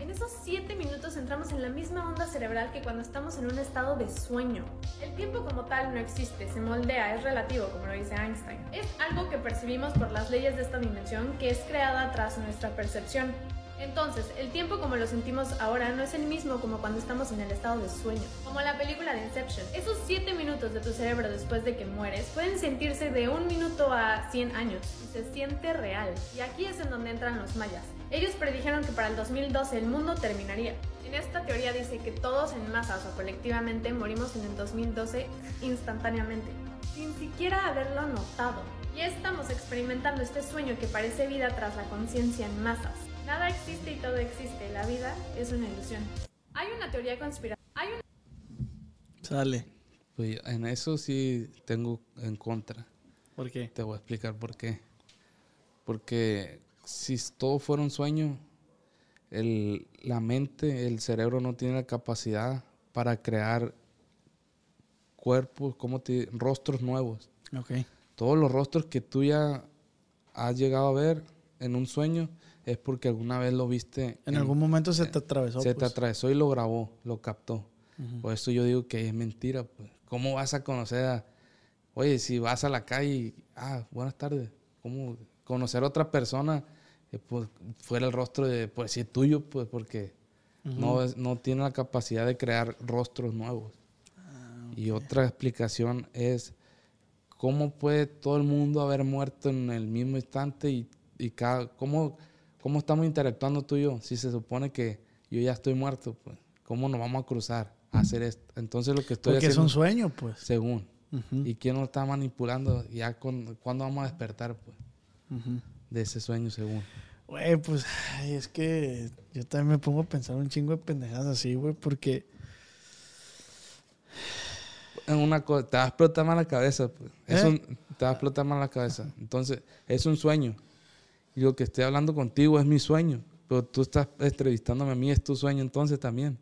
En esos 7 minutos entramos en la misma onda cerebral que cuando estamos en un estado de sueño. El tiempo como tal no existe, se moldea, es relativo, como lo dice Einstein. Es algo que percibimos por las leyes de esta dimensión que es creada tras nuestra percepción. Entonces, el tiempo como lo sentimos ahora no es el mismo como cuando estamos en el estado de sueño. Como la película de Inception. Esos 7 minutos de tu cerebro después de que mueres pueden sentirse de un minuto a 100 años y se siente real. Y aquí es en donde entran los mayas. Ellos predijeron que para el 2012 el mundo terminaría. En esta teoría dice que todos en masas o colectivamente morimos en el 2012 instantáneamente, sin siquiera haberlo notado. Y estamos experimentando este sueño que parece vida tras la conciencia en masas. Nada existe y todo existe. La vida es una ilusión. Hay una teoría conspiratoria. Hay una Sale. Pues en eso sí tengo en contra. ¿Por qué? Te voy a explicar por qué. Porque si todo fuera un sueño, el- la mente, el cerebro no tiene la capacidad para crear cuerpos, como te rostros nuevos. Ok. Todos los rostros que tú ya has llegado a ver en un sueño es porque alguna vez lo viste. En algún momento se te atravesó. se te pues. atravesó y lo grabó, lo captó. Por eso yo digo que es mentira. Pues. ¿Cómo vas a conocer a... Oye, si vas a la calle. Ah, buenas tardes. ¿Cómo conocer a otra persona? Eh, pues, fuera el rostro de... Es tuyo, pues porque no, es- no tiene la capacidad de crear rostros nuevos. Y otra explicación es... ¿Cómo puede todo el mundo haber muerto en el mismo instante y, y cada... ¿cómo, ¿Cómo estamos interactuando tú y yo? Si se supone que yo ya estoy muerto, pues, ¿cómo nos vamos a cruzar a hacer esto? Entonces lo que estoy Porque es haciendo, un sueño, pues. según, ¿y quién nos está manipulando? Ya con, ¿Cuándo vamos a despertar, pues, ujú. De ese sueño, según? Güey, pues, ay, es que yo también me pongo a pensar un chingo de pendejadas así, güey, porque... En una cosa, te va a explotar más la cabeza, pues. Es ¿Eh? un- te va a explotar más la cabeza. Entonces, es un sueño. Y lo que estoy hablando contigo es mi sueño. Pero tú estás entrevistándome a mí, es tu sueño entonces también.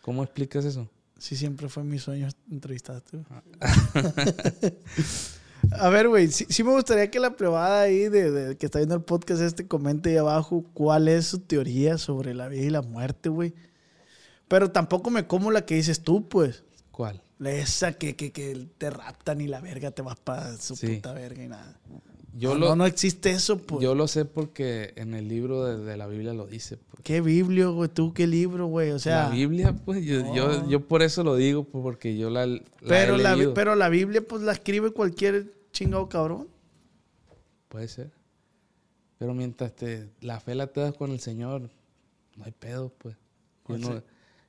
¿Cómo explicas eso? Sí, siempre fue mi sueño entrevistarte. A ver, güey, sí, sí me gustaría que la plebada ahí de, de- que está viendo el podcast este comente ahí abajo cuál es su teoría sobre la vida y la muerte, güey. Pero tampoco me como la que dices tú, pues. ¿Cuál? Esa que, que, que te raptan y la verga te vas para su Sí. puta verga y nada. Yo no, lo, no, no existe eso, pues. Yo lo sé porque en el libro de, de la Biblia lo dice. pues. ¿Qué biblio, güey? ¿Tú qué libro, güey? O sea... la Biblia, pues, yo, yo, yo por eso lo digo, pues, porque yo la, la pero, he la, leído. pero la Biblia, pues, la escribe cualquier chingado cabrón. Puede ser. Pero mientras te, la fe la te das con el Señor, no hay pedo, pues. Yo Pues no, sí.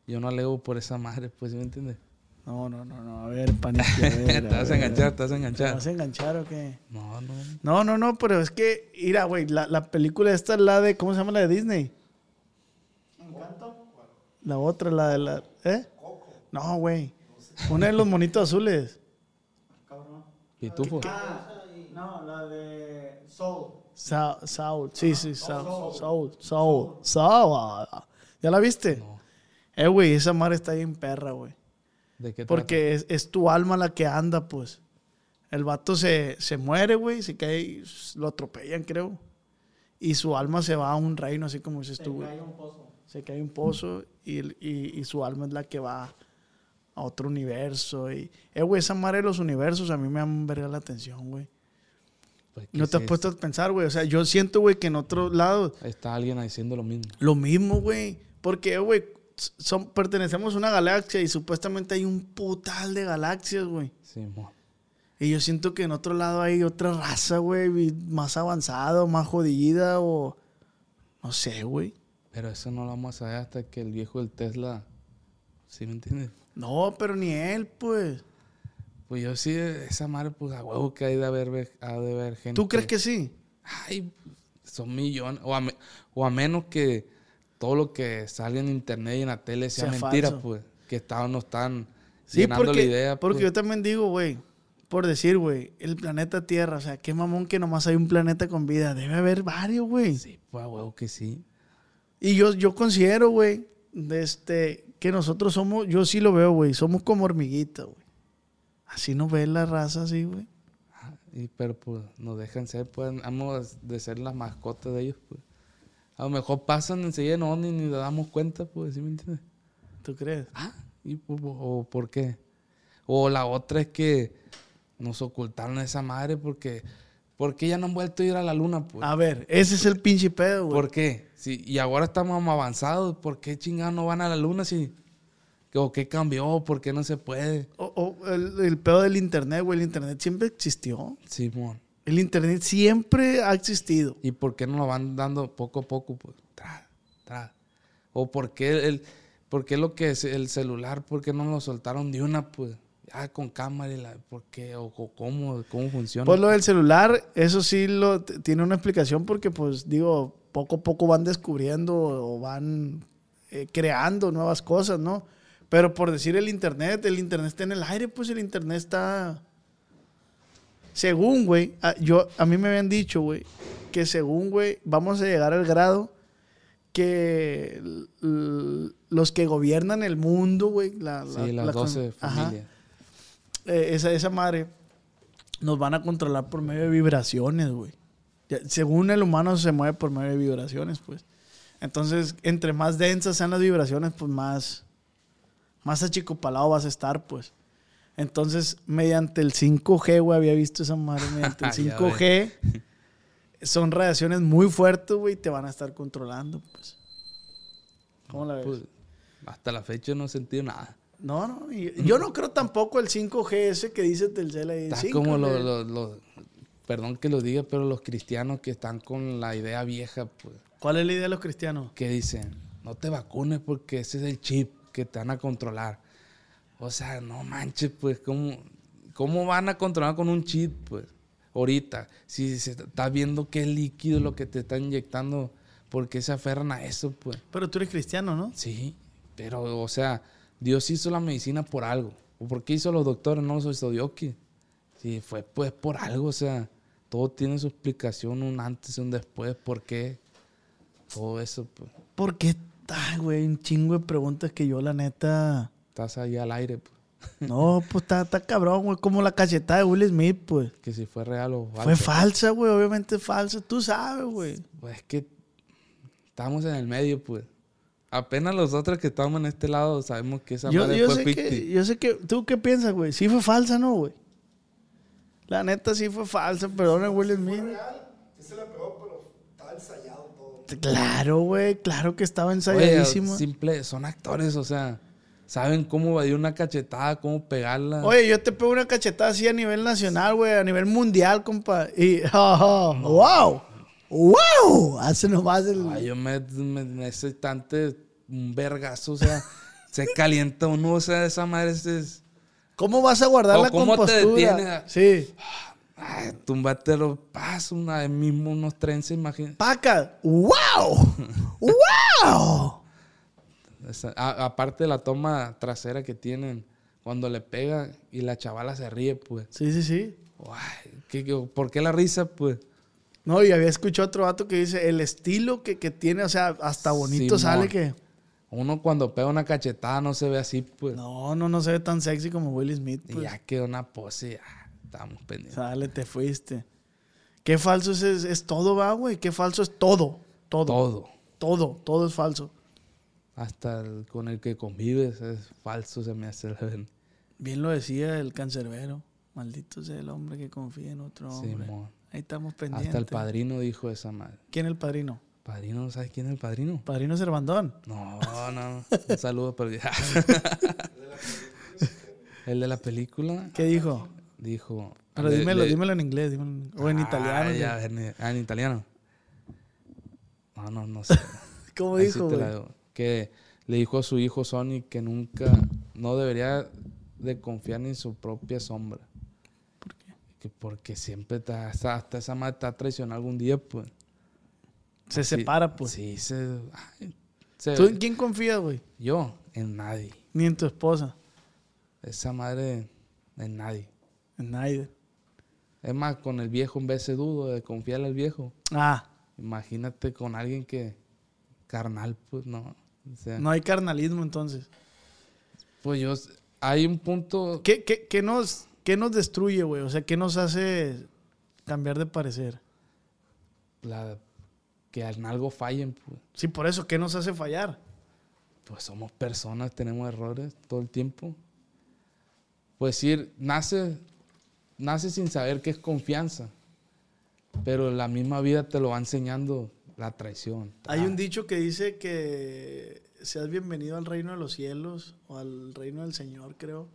yo no alego por esa madre, pues, ¿sí me entiendes? No, no, no, no. A ver, panique, a ver, te vas a enganchar, te vas a ¿Te enganchar. vas a enganchar o qué? No, no. No, no, no, pero es que, mira, güey, la, la película esta es la de, ¿cómo se llama la de Disney? La otra, la de la, ¿eh? No, güey. Una de los monitos azules. Pitufo. No, la de Soul. Soul, sí, sí, Soul, Soul, Soul, Soul. ¿Ya la viste? No. Eh, güey, esa madre está bien perra, güey. ¿De qué Porque es, es tu alma la que anda, pues. El vato se, se muere, güey, se cae, lo atropellan, creo. Y su alma se va a un reino, así como dices tú, güey. Se cae un pozo y, y- y su alma es la que va a otro universo. Y, eh, güey, esa madre de los universos a mí me han verga la atención, güey. Pues, ¿qué No te has es puesto a pensar, güey. O sea, yo siento, güey, que en otros lados esto? Está alguien diciendo lo mismo. lo mismo, güey. Porque, güey, son, pertenecemos a una galaxia y supuestamente hay un putal de galaxias, güey. Sí, mo. Y yo siento que en otro lado hay otra raza, güey, más avanzada más jodida o... No sé, güey. Pero eso no lo vamos a saber hasta que el viejo del Tesla. ¿Sí me entiendes? No, pero ni él, pues. Pues yo sí, esa madre, pues a huevo que hay de haber, ha de haber gente. ¿Tú crees que sí? Ay, son millones. O a, me- o a menos que todo lo que salga en internet y en la tele sea, Sea mentira, falso. pues. Que estaban, no están Sí, llenando porque, la idea. porque pues. yo también digo, güey, por decir, güey, el planeta Tierra, o sea, qué mamón que nomás hay un planeta con vida. Debe haber varios, güey. Sí, pues a huevo que sí. Y yo, yo considero, güey, de este, que nosotros somos, yo sí lo veo, güey, somos como hormiguitas, güey. Así nos ve la raza, así, güey. Y, pero pues nos dejan ser, pues, vamos de ser las mascotas de ellos, pues. A lo mejor pasan enseguida, no, ni, ni nos damos cuenta, pues, ¿sí me entiendes? ¿Tú crees? Ah, ¿y por, o por qué? O la otra es que nos ocultaron esa madre porque, porque ya no han vuelto a ir a la luna, pues. A ver, ese es el pinche pedo, güey. ¿Por qué? Sí, y ahora estamos avanzados, ¿por qué chingados no van a la luna si... ¿O qué cambió? ¿Por qué no se puede? O, o el, el pedo del internet, güey. El internet siempre existió. Simón. El internet siempre ha existido. ¿Y por qué no lo van dando poco a poco? Pues, tra, tra. ¿O por qué, el, por qué lo que es el celular, por qué no lo soltaron de una, pues? Ya con cámara y la... ¿Por qué? ¿O, o cómo, cómo funciona? Pues lo del celular, eso sí lo tiene una explicación porque, pues, digo, poco a poco van descubriendo o van eh, creando nuevas cosas, ¿no? Pero por decir el internet, el internet está en el aire, pues el internet está... Según, güey, a, yo, a mí me habían dicho, güey, que según, güey, vamos a llegar al grado que los que gobiernan el mundo, güey, la, la- Sí, las la con- 12 Ajá familias. Eh, esa, esa madre nos van a controlar por medio de vibraciones, güey. Según el humano se mueve por medio de vibraciones, pues. Entonces, entre más densas sean las vibraciones, pues más, más achicopalado vas a estar, pues. Entonces, mediante el 5G, güey, había visto esa madre, mediante el Ya 5G, son radiaciones muy fuertes, güey, y te van a estar controlando, pues. ¿Cómo la ves? Pues, hasta la fecha no he sentido nada. No, no, yo no creo tampoco el 5G ese que dice Telcel ahí. Está 5G. como los, los- los- perdón que lo diga, pero los cristianos que están con la idea vieja, pues, ¿Cuál es la idea de los cristianos? que dicen, no te vacunes porque ese es el chip que te van a controlar. O sea, no manches, pues, ¿cómo, cómo van a controlar con un chip, pues? Ahorita, si se está viendo que es líquido lo que te está inyectando, ¿por qué se aferran a eso, pues? Pero tú eres cristiano, ¿no? Sí, pero, o sea, Dios hizo la medicina por algo. ¿O por qué hizo los doctores, no los hizo Dios? Sí, fue pues por algo, o sea, todo tiene su explicación, un antes y un después, ¿por qué? Todo eso, pues, ¿Por qué? Ay, güey, un chingo de preguntas que yo, la neta. estás ahí al aire, pues, No, pues está, está cabrón, güey. Como la cachetada de Will Smith, pues. que si fue real o Fue falso. falsa, güey. Obviamente falsa. Tú sabes, güey. Pues es que estamos en el medio, pues. Apenas los otros que estamos en este lado sabemos que esa Yo, madre yo fue sé ficti. que, yo sé que. ¿Tú qué piensas, güey? Sí fue falsa, ¿no, güey? La neta sí fue falsa, perdón, Will Smith. Sí se le pegó, pero estaba ensayado todo. Claro, güey. Claro que estaba Oye, ensayadísimo. simple, son actores, o sea, saben cómo dar una cachetada, cómo pegarla. Oye, yo te pego una cachetada así a nivel nacional, güey, a nivel mundial, compa. Y, oh, wow, wow, hace nomás el... Ay, yo me, me- en ese instante, un vergazo, o sea, se calienta uno, o sea, esa madre es, ¿Cómo vas a guardar O la cómo te compostura? detiene. Sí. ay, pasa una vez mismo unos trences, imagínate. Paca, wow, wow. Esa- a- aparte de la toma trasera que tienen, cuando le pega y la chavala se ríe, pues. Sí, sí, sí. Ay, ¿qué- qué- por qué la risa, pues? No, y había escuchado otro vato que dice el estilo que, que tiene, o sea, hasta bonito Simón. sale que... Uno cuando pega una cachetada no se ve así, pues. No, no, no se ve tan sexy como Will Smith. y Pues. ya quedó una pose. ah, estamos pendientes. Sale, te fuiste. Qué falso es, es, es todo, va, güey. Qué falso es todo. Todo. Todo. Todo. Todo es falso. Hasta el- con el que convives es falso, se me hace. la verdad. Bien lo decía el cancerbero. Maldito sea el hombre que confía en otro hombre. Simón. Ahí estamos pendientes. Hasta el padrino dijo esa madre. ¿Quién es el padrino? ¿Padrino? ¿Sabes quién es el padrino? Padrino Cervandón. No, no. Un saludo para el de la película ¿Qué dijo? dijo. Pero le- dímelo, le- dímelo en inglés. dímelo en- o en Ah, italiano. ya, en, ah, en italiano. No, no, no sé. ¿Cómo Ahí sí dijo, la digo. Que le dijo a su hijo Sony que nunca, no debería de confiar ni en su propia sombra. ¿Por qué? Que porque siempre está, hasta, hasta esa madre te va a traicionar algún día, pues. Se Sí, separa, pues. Sí, se, ay, se- ¿Tú en quién confías, güey? Yo, en nadie. Ni en tu esposa. Esa madre, en nadie. En nadie. Es más, con el viejo en vez de dudo de confiarle al viejo. Ah, Imagínate con alguien que carnal, pues no. O sea, no hay carnalismo entonces. Pues yo, hay un punto, ¿Qué, qué, qué nos, qué nos destruye, güey? O sea, ¿qué nos hace cambiar de parecer? la, que en algo fallen, pues. Sí, por eso, ¿qué nos hace fallar? Pues somos personas, tenemos errores todo el tiempo. Pues decir, nace, nace sin saber qué es confianza, pero la misma vida te lo va enseñando la traición. Hay Ah, un dicho que dice que seas bienvenido al reino de los cielos o al reino del Señor, creo.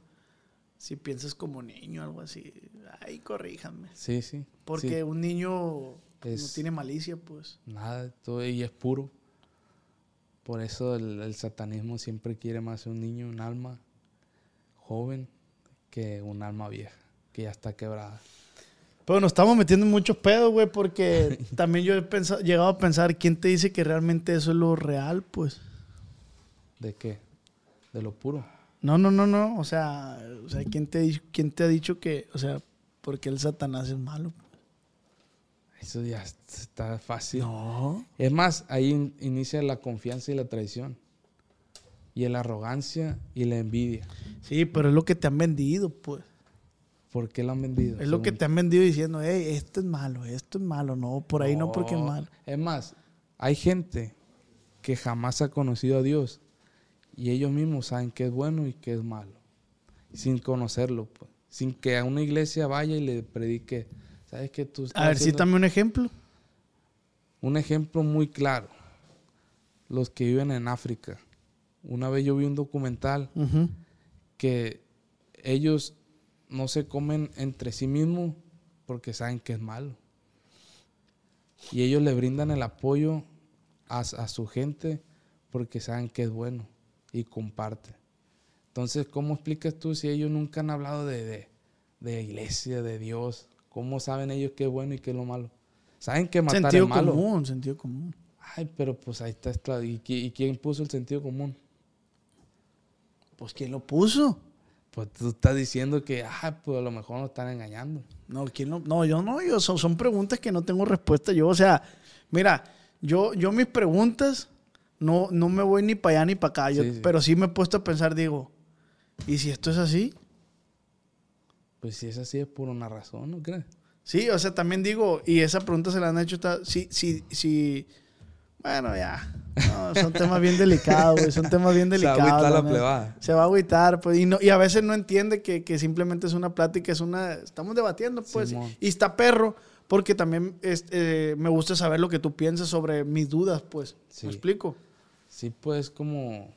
Si piensas como niño, algo así. Ay, corríjanme. Sí, sí. Porque sí. un niño no tiene malicia, pues. Nada, todo y es puro. Por eso el, el satanismo siempre quiere más un niño, un alma joven, que un alma vieja, que ya está quebrada. Pero nos estamos metiendo en muchos pedos, güey, porque también yo he pensado, llegado a pensar, ¿quién te dice que realmente eso es lo real, pues? ¿De qué? De lo puro. No, no, no, no. O sea, o sea ¿quién, te, ¿quién te ha dicho que, o sea, porque el Satanás es malo? Eso ya está fácil. No. Es más, ahí in- inicia la confianza y la traición. Y la arrogancia y la envidia. Sí, pero es lo que te han vendido, pues. ¿Por qué lo han vendido? Es lo que te han vendido diciendo, hey, esto es malo, esto es malo. No, por ahí no, porque es malo. Es más, hay gente que jamás ha conocido a Dios y ellos mismos saben qué es bueno y qué es malo. Sin conocerlo, pues. Sin que a una iglesia vaya y le predique. ¿Sabes qué tú estás A ver, cítame un ejemplo. Un ejemplo muy claro. Los que viven en África. Una vez yo vi un documental que ellos no se comen entre sí mismos porque saben que es malo. Y ellos le brindan el apoyo a, a su gente porque saben que es bueno y comparte. Entonces, ¿cómo explicas tú si ellos nunca han hablado de, de, de iglesia, de Dios? ¿Cómo saben ellos qué es bueno y qué es lo malo? Saben que matar Sentido es malo. común, sentido común. Ay, pero pues ahí está. ¿Y, y quién puso el sentido común? Pues, ¿quién lo puso? Pues tú estás diciendo que, ah, pues a lo mejor nos están engañando. No, ¿quién lo- no, yo no, yo son, son preguntas que no tengo respuesta. Yo, o sea, mira, yo, yo mis preguntas no, no me voy ni para allá ni para acá. Yo- Sí, sí. Pero sí me he puesto a pensar, digo, ¿y si esto es así? Pues si es así es por una razón, ¿no crees? Sí, o sea, también digo, y esa pregunta se la han hecho, sí, sí, sí, bueno, ya, no, son temas bien delicados, güey, son temas bien Se va a delicados. agüitar la plebada. Se va a agüitar, pues, y, no, y a veces no entiende que, que simplemente es una plática, es una, estamos debatiendo, pues, Simón. y está perro, porque también es- eh, me gusta saber lo que tú piensas sobre mis dudas, pues, Sí. ¿me explico? Sí, pues como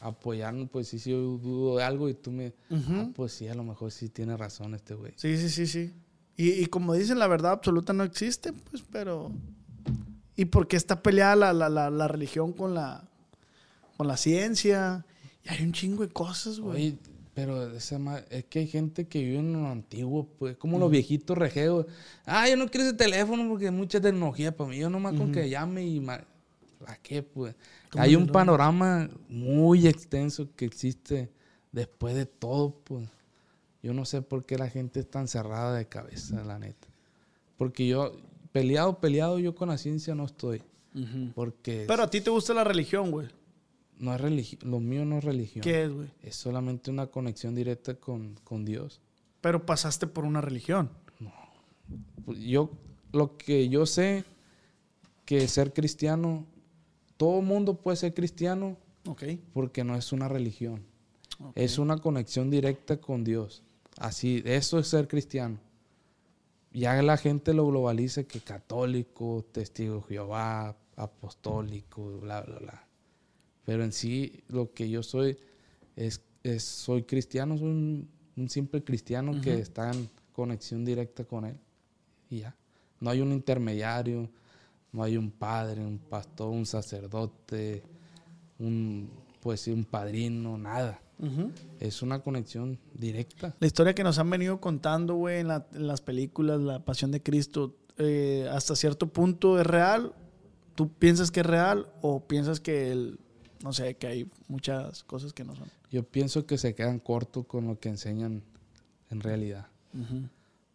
apoyarnos, pues sí, sí, yo dudo de algo y tú me... Ujú. Ah, pues sí, a lo mejor sí tiene razón este güey. Sí, sí, sí, sí. Y, y como dicen, la verdad absoluta no existe, pues, pero... ¿Y por qué está peleada la, la, la, la religión con la, con la ciencia? Y hay un chingo de cosas, güey. Oye, pero esa es que hay gente que vive en lo antiguo, pues, como los viejitos rejeos. Ah, yo no quiero ese teléfono porque hay mucha tecnología para mí. Yo nomás con que llame y... ¿A qué, pues? ¿Cómo Hay un panorama muy extenso que existe después de todo, pues. Yo no sé por qué la gente es tan cerrada de cabeza, la neta. Porque yo, peleado, peleado, yo con la ciencia no estoy. Porque... Pero a ti te gusta la religión, güey. no es religión, lo mío no es religión. ¿Qué es, güey? Es solamente una conexión directa con, con Dios. Pero pasaste por una religión. Pues Yo, lo que yo sé, que ser cristiano, todo mundo puede ser cristiano porque no es una religión. Es una conexión directa con Dios. Así, eso es ser cristiano. Ya la gente lo globaliza que católico, testigo de Jehová, apostólico, bla, bla, bla. Pero en sí, lo que yo soy es, es- soy cristiano, soy un, un simple cristiano que está en conexión directa con Él. Y ya. No hay un intermediario, no hay un padre, un pastor, un sacerdote, un, pues sí, un padrino, nada. Es una conexión directa. La historia que nos han venido contando, güey, en, la- en las películas, La Pasión de Cristo, eh, hasta cierto punto es real. ¿Tú piensas que es real o piensas que, el, no sé, que hay muchas cosas que no son? Yo pienso que se quedan cortos con lo que enseñan en realidad.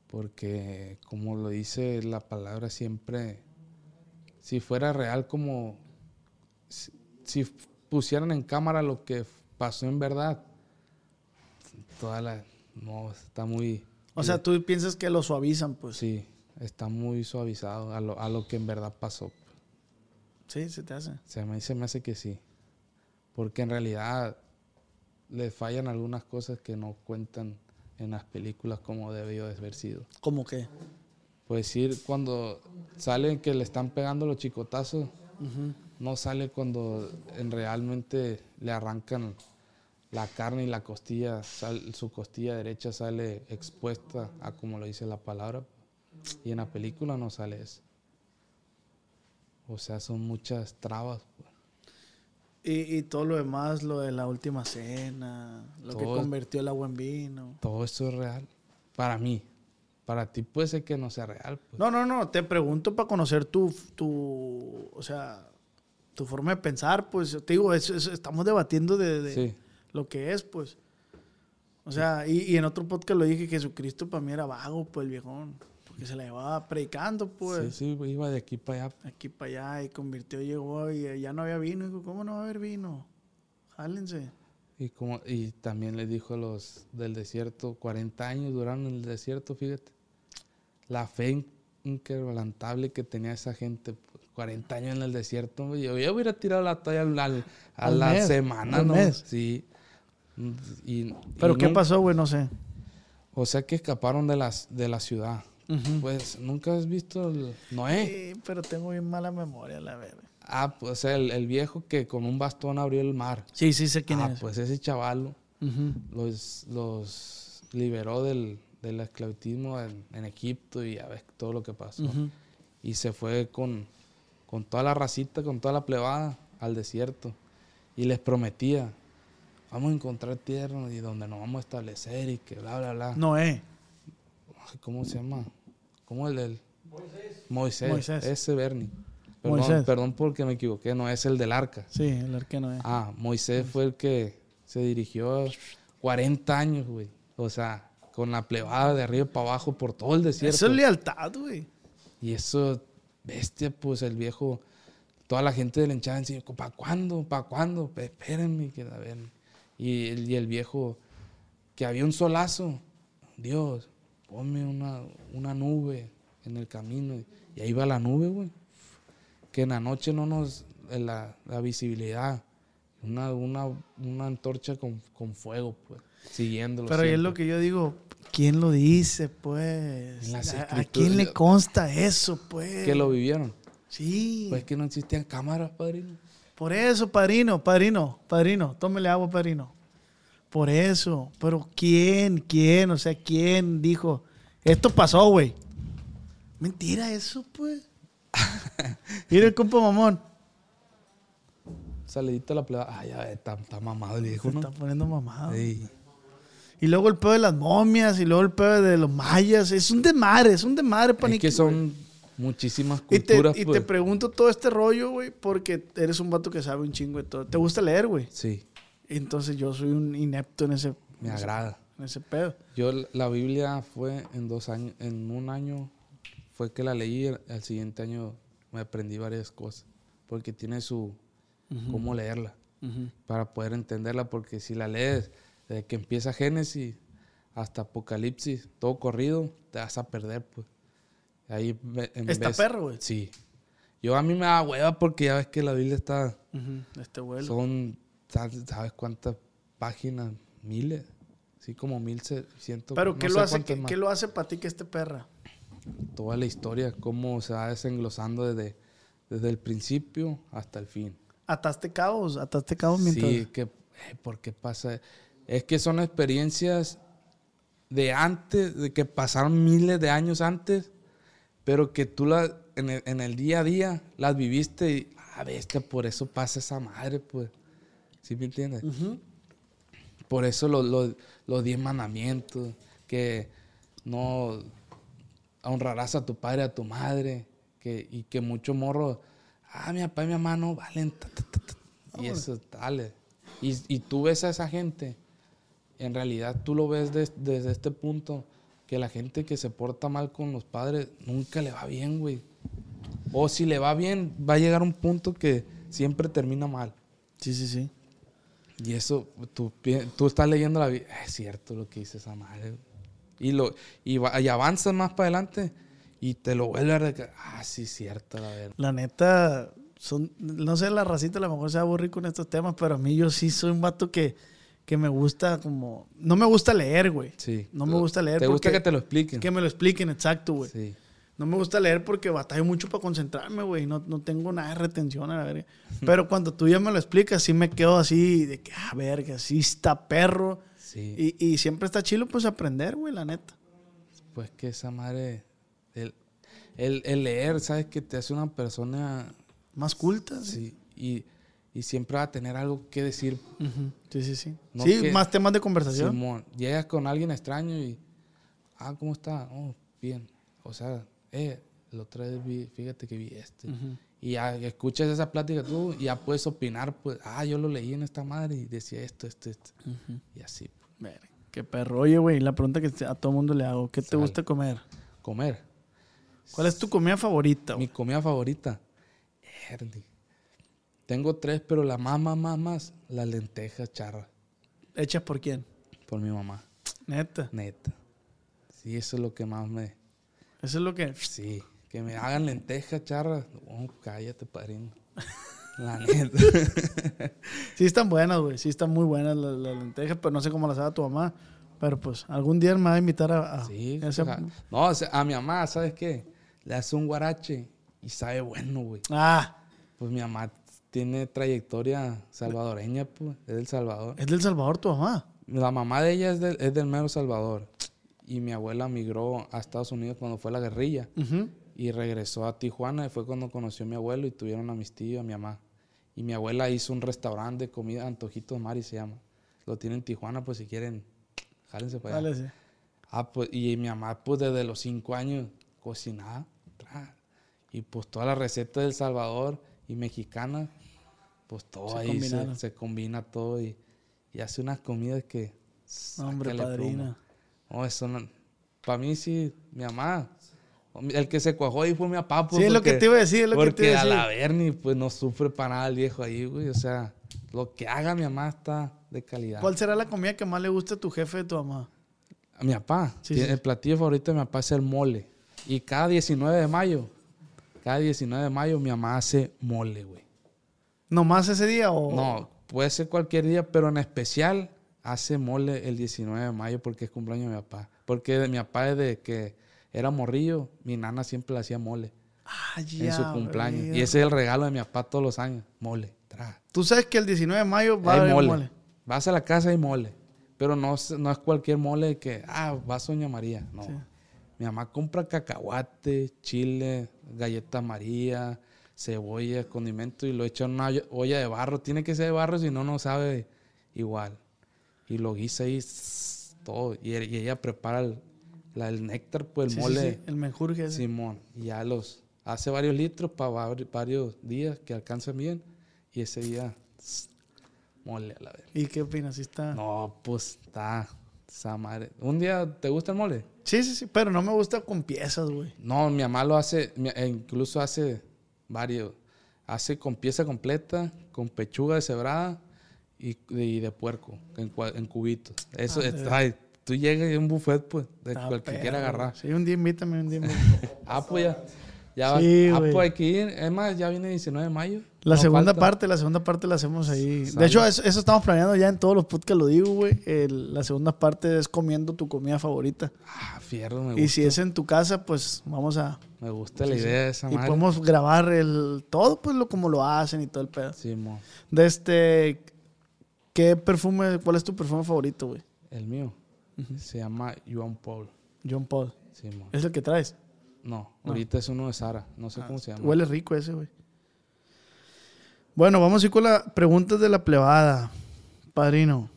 Porque, como lo dice la palabra siempre, si fuera real como si, si pusieran en cámara lo que pasó en verdad, toda la... No, está muy... O sea, tú piensas que lo suavizan, pues. Sí, está muy suavizado a lo, a lo que en verdad pasó. Sí, se te hace. Se me, se me hace que sí. Porque en realidad le fallan algunas cosas que no cuentan en las películas como debió de haber sido. ¿Cómo que? Pues ir cuando salen que le están pegando los chicotazos, no sale cuando en realmente le arrancan la carne y la costilla, sal- su costilla derecha sale expuesta a como lo dice la palabra. Y en la película no sale eso. O sea, son muchas trabas. pues. Y, y todo lo demás, lo de la última cena, lo que convirtió el agua en vino. Todo eso es real. Para mí. Para ti puede ser que no sea real. pues. No, no, no, te pregunto para conocer tu, tu, o sea, tu forma de pensar, pues, te digo, es- es- estamos debatiendo de, de Sí. lo que es, pues. O sea, y, y en otro podcast lo dije, Jesucristo para mí era vago, pues, el viejón, porque se la llevaba predicando, pues, Sí, sí, iba de aquí para allá. aquí para allá, y convirtió, llegó, y ya no había vino, dijo, ¿cómo no va a haber vino? Jálense. Y, como, y también le dijo a los del desierto, 40 años duraron en el desierto, fíjate. La fe in- inquebrantable que tenía esa gente, pues, 40 años en el desierto. Yo, yo hubiera tirado la toalla al- al- a Al la mes, semana, ¿no? mes. Sí. Y, ¿Pero y qué pasó, güey? No sé. O sea que escaparon de, las, de la ciudad. Pues nunca has visto el Noé. Sí, pero tengo bien mala memoria, la verdad. Ah, pues o sea, el, el viejo que con un bastón abrió el mar. Sí, sí sé quién ah, es. pues ese chaval Ujú. los, los liberó del, del esclavicismo en, en Egipto y ya ves todo lo que pasó. Ujú. Y se fue con, con toda la racita, con toda la plebada al desierto. Y les prometía, vamos a encontrar tierra y donde nos vamos a establecer y que bla, bla, bla. Noé. ¿Cómo se llama? ¿Cómo el del? Moisés. Moisés. Ese Bernie. Perdón, Moisés. perdón porque me equivoqué, no es el del arca. Sí, el arquero Noé. Ah, Moisés fue el que se dirigió 40 años, güey. O sea, con la plebada de arriba para abajo por todo el desierto. Eso es lealtad, güey. Y eso, bestia, pues el viejo, toda la gente del hinchada encima, ¿para cuándo? ¿Para cuándo? Pe- Espérenme, que a ver. Y el, y el viejo, que había un solazo, Dios, ponme una, una nube en el camino. Y ahí va la nube, güey. Que en la noche no nos, en la, la visibilidad, una, una, una antorcha con, con fuego, pues, siguiéndolo. Pero es lo que yo digo, ¿quién lo dice, pues? ¿A, a quién le consta eso, pues? Que lo vivieron. Sí. Pues que no existían cámaras, padrino. Por eso, padrino, padrino, padrino, tómele agua, padrino. Por eso. Pero ¿quién, quién? O sea, ¿quién dijo, esto pasó, güey? Mentira eso, pues. Mira el compa mamón. Salidita la plebada. Ay, ya, está, está mamado el viejo, Se ¿no? está poniendo mamado. Sí. Y luego el pedo de las momias, y luego el pedo de los mayas. Es un desmadre, es un desmadre, Es paniqui, que son muchísimas Y te, culturas, y pues. te pregunto todo este rollo, güey, porque eres un vato que sabe un chingo de todo. ¿Te gusta leer, güey? Sí, Entonces yo soy un inepto en ese, me agrada. en ese pedo. Yo la Biblia fue en dos años, en un año fue que la leí, al siguiente año me aprendí varias cosas, porque tiene su cómo leerla. para poder entenderla, porque si la lees desde que empieza Génesis hasta Apocalipsis, todo corrido, te vas a perder, pues. Ahí en Está vez- perro, güey. Sí. Yo a mí me da hueva porque ya ves que la Biblia está... Ujú, Este vuelo. Son, ¿sabes cuántas páginas? Miles. Sí, como mil ciento. Pero no ¿qué, lo hace, qué, qué lo hace para ti que este perra? Toda la historia, cómo se va desenglosando desde, desde el principio hasta el fin. ¿Ataste cabos? ¿Ataste cabos mientras...? Sí, que, eh, ¿por qué pasa? Es que son experiencias de antes, de que pasaron miles de años antes, pero que tú la, en, el, en el día a día las viviste y, ah, bestia, por eso pasa esa madre, pues. ¿Sí me entiendes? Por eso los, los, los diez mandamientos, que no honrarás a tu padre a tu madre, que, y que muchos morros, ah, mi papá y mi mamá no valen, ta, ta, ta, ta". y eso, dale. Y, y tú ves a esa gente, en realidad tú lo ves des- desde este punto, que la gente que se porta mal con los padres nunca le va bien, güey. O si le va bien, va a llegar un punto que siempre termina mal. Sí, sí, sí. Y eso, tú, tú estás leyendo la Biblia, es cierto lo que dice esa madre. Y, lo, y, va- y avanzas más para adelante y te lo vuelve a recordar. Ah, sí, cierto, la verdad. La neta, son, no sé, la racita a lo mejor se aburrir con estos temas, pero a mí yo sí soy un vato que, que me gusta como... No me gusta leer, güey. Sí. No me gusta leer ¿Te gusta que te lo expliquen? Que me lo expliquen, exacto, güey. Sí. No me gusta leer porque batallo mucho para concentrarme, güey. No, no tengo nada de retención a la verga. Pero cuando tú ya me lo explicas, sí me quedo así de que, ah, verga, sí está perro. Sí. Y, y siempre está chilo, pues, aprender, güey, la neta. Pues que esa madre, el, el, el leer, ¿sabes? Que te hace una persona, Más culta. Sí, sí, y, y siempre va a tener algo que decir. Sí, sí. Sí, No Sí, que- más temas de conversación. Simón, llegas con alguien extraño y, ah, ¿cómo está? Oh, bien. O sea, eh, la otra vez vi, fíjate que vi este. Y ya escuchas esa plática tú y ya puedes opinar, pues, ah, yo lo leí en esta madre y decía esto, esto, esto. Y así, Verga, Qué perro. Oye, güey, la pregunta que a todo mundo le hago, ¿qué te gusta comer? Comer. ¿Cuál es tu comida favorita? Mi comida favorita. Erdi. Tengo tres, pero la más, más, más, más, las lentejas charras. ¿Hechas por quién? Por mi mamá. Neta. Neta. Sí, eso es lo que más me... Eso es lo que... Sí, que me hagan lentejas charras. Oh, cállate, padrino. La neta. Sí están buenas, güey. Sí están muy buenas las, las lentejas, pero no sé cómo las haga tu mamá. Pero pues algún día me va a invitar a... a Sí, ese- o sea, no, a mi mamá, ¿sabes qué? Le hace un guarache y sabe bueno, güey. Ah, Pues mi mamá tiene trayectoria salvadoreña, pues, es del Salvador. es del Salvador tu mamá. La mamá de ella es del, es del mero Salvador. Y mi abuela migró a Estados Unidos cuando fue la guerrilla. Y regresó a Tijuana y fue cuando conoció a mi abuelo y tuvieron a mis tíos, a mi mamá. Y mi abuela hizo un restaurante de comida, Antojitos Mari se llama. Lo tiene en Tijuana, pues si quieren, jálense para allá. Dale, sí. Ah, pues, y mi mamá, pues desde los cinco años cocinaba. Y pues todas las recetas del Salvador y mexicana, pues todo Se ahí se, se combina todo y, y hace unas comidas que. Hombre, pluma. No, eso no. Para mí sí, mi mamá. El que se cuajó ahí fue mi papá. pues, Sí, es lo que porque- te iba a decir, es lo que te Porque iba a a la decir. Bernie, pues no sufre para nada el viejo ahí, güey. O sea, lo que haga mi mamá está de calidad. ¿Cuál será la comida que más le gusta a tu jefe de tu mamá? A mi papá. Sí, tiene- sí. El platillo favorito de mi papá es el mole. Y cada 19 de mayo, cada 19 de mayo mi mamá hace mole, güey. ¿Nomás ese día o...? No, puede ser cualquier día, pero en especial hace mole el 19 de mayo porque es cumpleaños de mi papá. Porque de mi papá desde que era morrillo, mi nana siempre le hacía mole Ah, en ya, su cumpleaños. Y ese es el regalo de mi papá todos los años, mole. Tra. Tú sabes que el 19 de mayo va a Hay haber mole. mole. Vas a la casa y mole. Pero no, es- no es cualquier mole que, ah, va a Doña María. No. Mi mamá compra cacahuate, chile, galleta María, cebolla, condimento y lo echa en una olla- de barro. Tiene que ser de barro, si no, no sabe igual. Y lo guisa ahí todo. Y, y ella prepara el, la- el néctar, pues el Sí, sí, mole. sí, El menjurje. Simón. Y ya los hace varios litros para varios días que alcanzan bien. Y ese día, tss, mole a la vez. ¿Y qué opinas? ¿Sí está...? No, pues está esa madre. ¿Un día te gusta el mole? Sí, sí, sí, pero no me gusta con piezas, güey. No, mi mamá lo hace, e incluso hace varios. Hace con pieza completa, con pechuga deshebrada y, y de puerco, en, en cubitos. Eso, Ah, es- de- ay, tú llegas y un buffet, pues, de Está cual que perro, quiera agarrar. Sí, un día invítame, un día invítame. Ah, pues ya. ya va- Sí, ah, pues hay que ir. Es más, ya viene 19 de mayo. La No segunda falta. parte, la segunda parte la hacemos ahí. De hecho, eso, eso estamos planeando ya en todos los podcasts, lo digo, güey. El- La segunda parte es comiendo tu comida favorita. Ah, fierro, me Y gusta. si es en tu casa, pues vamos a... Me gusta la idea de esa Y madre. podemos grabar el todo, pues, lo, como lo hacen y todo el pedo. Sí, mo. De este... ¿Qué perfume, cuál es tu perfume favorito, güey? El mío se llama Joan Paul. John Paul. Sí. ¿Es el que traes? No, ahorita es uno de Sara. No sé cómo se llama. Huele rico ese, güey. Bueno, vamos a ir con las preguntas de la plebada. Padrino.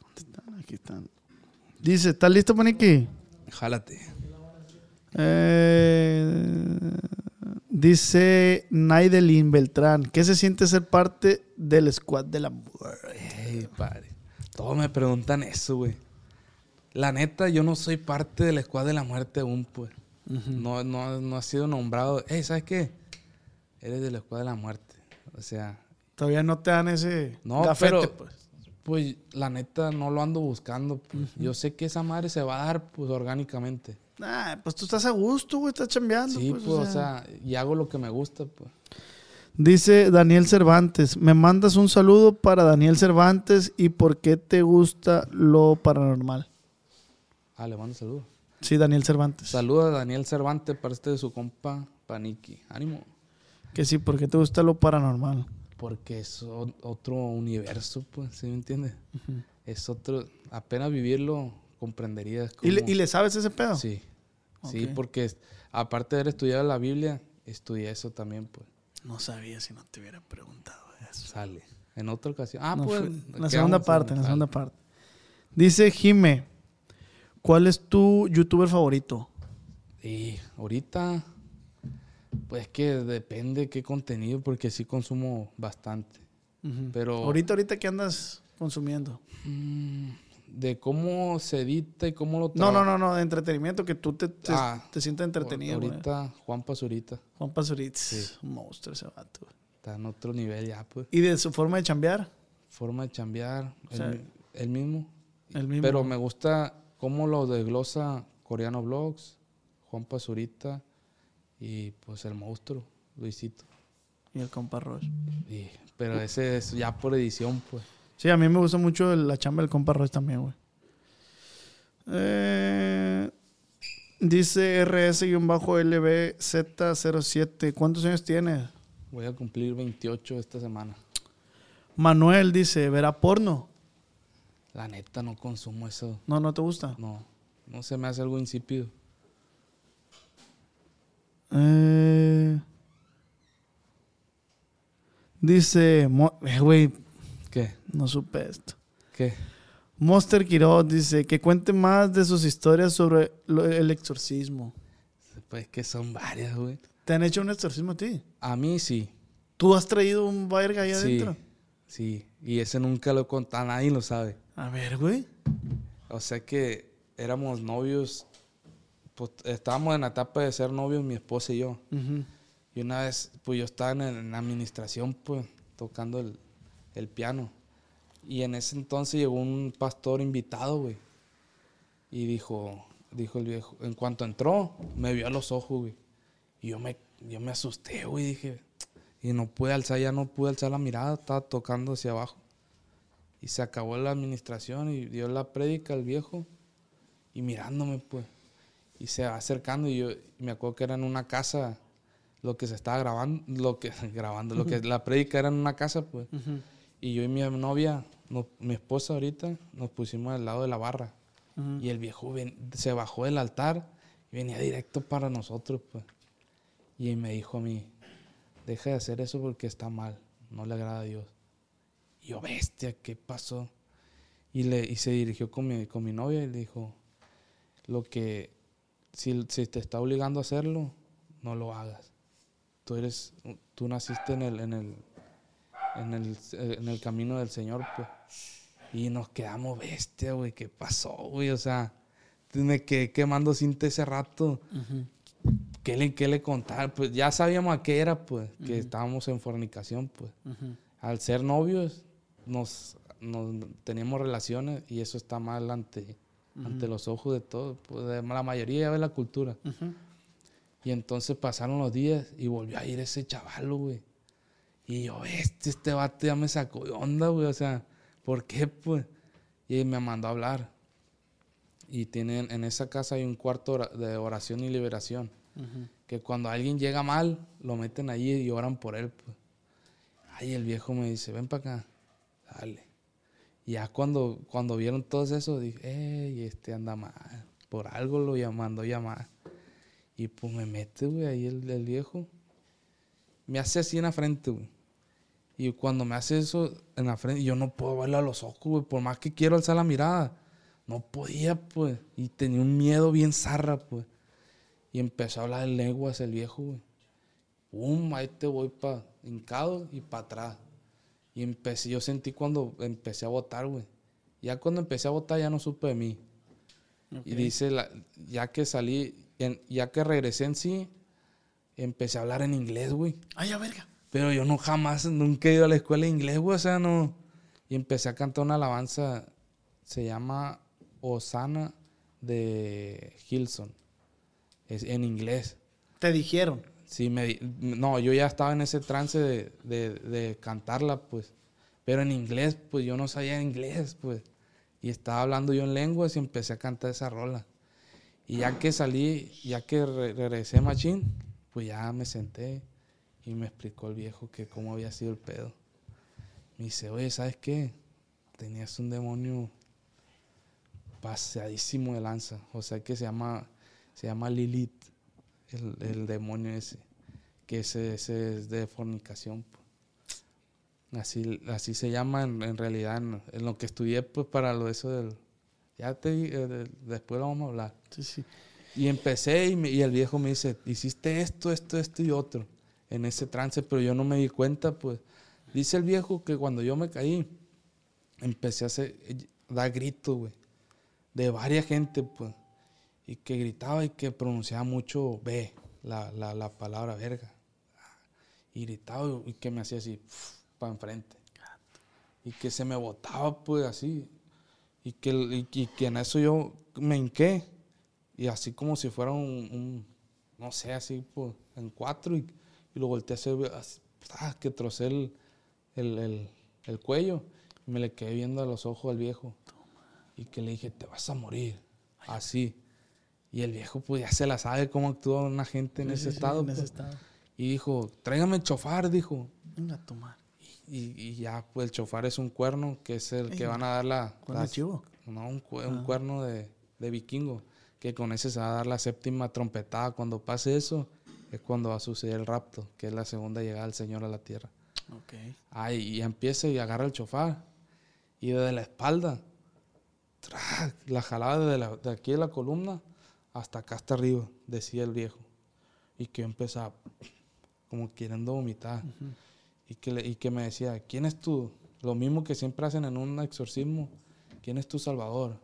¿Dónde están? Aquí están. Dice, ¿estás listo, Paniki? Jálate. Eh, dice Naidelin Beltrán, ¿qué se siente ser parte del squad de la muerte? Ey, padre. Todos me preguntan eso, güey. La neta, yo no soy parte del Squad de la Muerte aún, pues. no, no, no ha sido nombrado. Ey, ¿sabes qué? Eres del Squad de la Muerte. O sea, Todavía no te dan ese No, gafete, pero- pues. pues la neta no lo ando buscando. Pues. Yo sé que esa madre se va a dar, pues, orgánicamente. Nah, pues tú estás a gusto, güey, estás chambeando. Sí, pues, pues, o sea, y hago lo que me gusta, pues. Dice Daniel Cervantes, me mandas un saludo para Daniel Cervantes y por qué te gusta lo paranormal. Ah, le mando saludos. Sí, Daniel Cervantes. Saludos a Daniel Cervantes, parte de su compa Paniki. Ánimo. Que sí, ¿por qué te gusta lo paranormal? Porque es otro universo, pues, ¿sí me entiendes? Es otro, apenas vivirlo comprenderías. ¿Y le, cómo- y le sabes ese pedo? Sí, sí, porque aparte de haber estudiado la Biblia, estudié eso también, pues, No sabía si no te hubiera preguntado eso. sale. En otra ocasión. Ah, No pues. fue- la ¿qué segunda parte, en la segunda parte. Dice Jime, ¿cuál es tu youtuber favorito? Y ahorita, pues que depende qué contenido, porque sí consumo bastante. Pero Ahorita, ahorita, ¿qué andas consumiendo? mm, de cómo se edita y cómo lo No, no, no, no, de entretenimiento, que tú te, te, Ah, te sientas entretenido. güey. Ahorita, Juan Pazurita. Juan Pazurita, un monstruo ese vato. güey. Está en otro nivel ya, pues. ¿Y de su forma de chambear? Forma de chambear, el, sea, mi- el mismo. El mismo. Pero me gusta cómo lo desglosa Coreano Vlogs, Juan Pazurita y pues el monstruo, Luisito. Y el compa Roche. Pero ese es ya por edición, pues. Sí, a mí me gusta mucho la chamba del compa Roche también, güey. Eh, dice RS-LBZ07. ¿Cuántos años tienes? Voy a cumplir 28 esta semana. Manuel dice, ¿verá porno? La neta no consumo eso. No, no te gusta. No, no se me hace algo insípido. Eh, dice, eh, güey, ¿Qué? no supe esto. ¿Qué? Monster Quiroz dice que cuente más de sus historias sobre lo- el exorcismo. Pues que son varias, güey. ¿Te han hecho un exorcismo a ti? A mí sí. ¿Tú has traído un verga ahí Sí. adentro? Sí. Y ese nunca lo he contado, nadie lo sabe. A ver, güey. O sea que éramos novios, pues estábamos en la etapa de ser novios mi esposa y yo. Ujú. Y una vez, pues yo estaba en, en administración, pues, tocando el, el piano. Y en ese entonces llegó un pastor invitado, güey. Y dijo, dijo el viejo, en cuanto entró, me vio a los ojos, güey. Y yo me, yo me asusté, güey, dije. Y no pude alzar, ya no pude alzar la mirada, estaba tocando hacia abajo. Y se acabó la administración y dio la prédica al viejo. Y mirándome, pues. Y se va acercando y yo me acuerdo que era en una casa lo que se estaba grabando, lo que grabando, lo que la prédica era en una casa, pues. Y yo y mi novia, no- mi esposa ahorita, nos pusimos al lado de la barra. Y el viejo ven- se bajó del altar y venía directo para nosotros, pues. Y me dijo a mí, deja de hacer eso porque está mal, no le agrada a Dios. Y yo, bestia, ¿qué pasó? Y, le, y se dirigió con mi, con mi novia y le dijo, lo que, si, si te está obligando a hacerlo, no lo hagas. Tú eres, tú naciste en el, en el, en el, en el camino del Señor, pues. Y nos quedamos bestia, güey, ¿qué pasó, güey? O sea, me quedé quemando cinta ese rato. ¿qué le, qué le contar? Pues ya sabíamos a qué era, pues, que estábamos en fornicación, pues. Al ser novios, nos, nos teníamos relaciones y eso está mal ante, ante los ojos de todos, pues, de la mayoría de la cultura. Y entonces pasaron los días y volvió a ir ese chaval, güey. Y yo, este, este vato ya me sacó de onda, güey. O sea, ¿por qué, pues? Y me mandó a hablar. Y tienen, en esa casa hay un cuarto de oración y liberación. Que cuando alguien llega mal, lo meten allí y oran por él, pues. Ay, el viejo me dice, ven para acá. Dale. Y ya cuando, cuando vieron todo eso, dije, ey, este anda mal. Por algo lo llam- mandó llamar. Y pues me mete, güey, ahí el, el viejo. Me hace así en la frente, güey. Y cuando me hace eso en la frente, yo no puedo verle a los ojos, güey. Por más que quiero alzar la mirada. No podía, pues. Y tenía un miedo bien zarra, pues. Y empezó a hablar de lenguas el viejo, güey. Pum, ahí te voy para hincado y para atrás. Y empecé, yo sentí cuando empecé a votar, güey. Ya cuando empecé a votar ya no supe de mí. Y dice, la- ya que salí, en- ya que regresé en sí, empecé a hablar en inglés, güey. Ay, a verga. Pero yo no jamás, nunca he ido a la escuela de inglés, güey. O sea, no. Y empecé a cantar una alabanza, se llama Osana de Hilson. Es en inglés. Te dijeron. Sí, me, no, yo ya estaba en ese trance de, de- de cantarla, pues. Pero en inglés, pues yo no sabía inglés, pues. Y estaba hablando yo en lenguas y empecé a cantar esa rola. Y ya que salí, ya que re- regresé machín, pues ya me senté y me explicó el viejo que cómo había sido el pedo. Me dice, oye, ¿sabes qué? Tenías un demonio pasadísimo de lanza. O sea que se llama, se llama Lilith el, el demonio ese, que ese, ese es de fornicación. Así, así se llama en, en realidad, en, en lo que estudié pues para lo eso del... Ya te eh, de- después lo vamos a hablar. Sí, sí. Y empecé y, me- y el viejo me dice, hiciste esto, esto, esto y otro en ese trance, pero yo no me di cuenta, pues. Dice el viejo que cuando yo me caí, empecé a hacer, dar gritos, güey, de varias gente, pues. Y que gritaba y que pronunciaba mucho B, la, la, la palabra verga. Y gritaba y que me hacía así, para enfrente. Y que se me botaba, pues, así. Y que, y que en eso yo me hinqué. Y así como si fuera un, un, no sé, así pues, en cuatro. Y, y lo volteé a hacer, así, ¡ah! que trocé el, el, el- el cuello. Y me le quedé viendo a los ojos al viejo. Y que le dije, te vas a morir. Así. Y el viejo, pues ya se la sabe cómo actúa una gente en Sí, ese sí, estado. en ese pues. estado. Y dijo, tráigame el chofar, dijo. Venga tomar. Y, y ya, pues el chofar es un cuerno que es el que Ey, van a dar la. ¿cuerno de chivo? No, un Ah. cuerno de, de vikingo. Que con ese se va a dar la séptima trompetada. Cuando pase eso, es cuando va a suceder el rapto, que es la segunda llegada del Señor a la tierra. Ok. Ay, y empieza y agarra el chofar. Y desde la espalda, ¡tra! la jalaba desde la- de aquí de la columna hasta acá hasta arriba, decía el viejo. Y que yo empezaba como queriendo vomitar. y, que le- y que me decía, ¿quién es tú? Lo mismo que siempre hacen en un exorcismo. ¿Quién es tu salvador?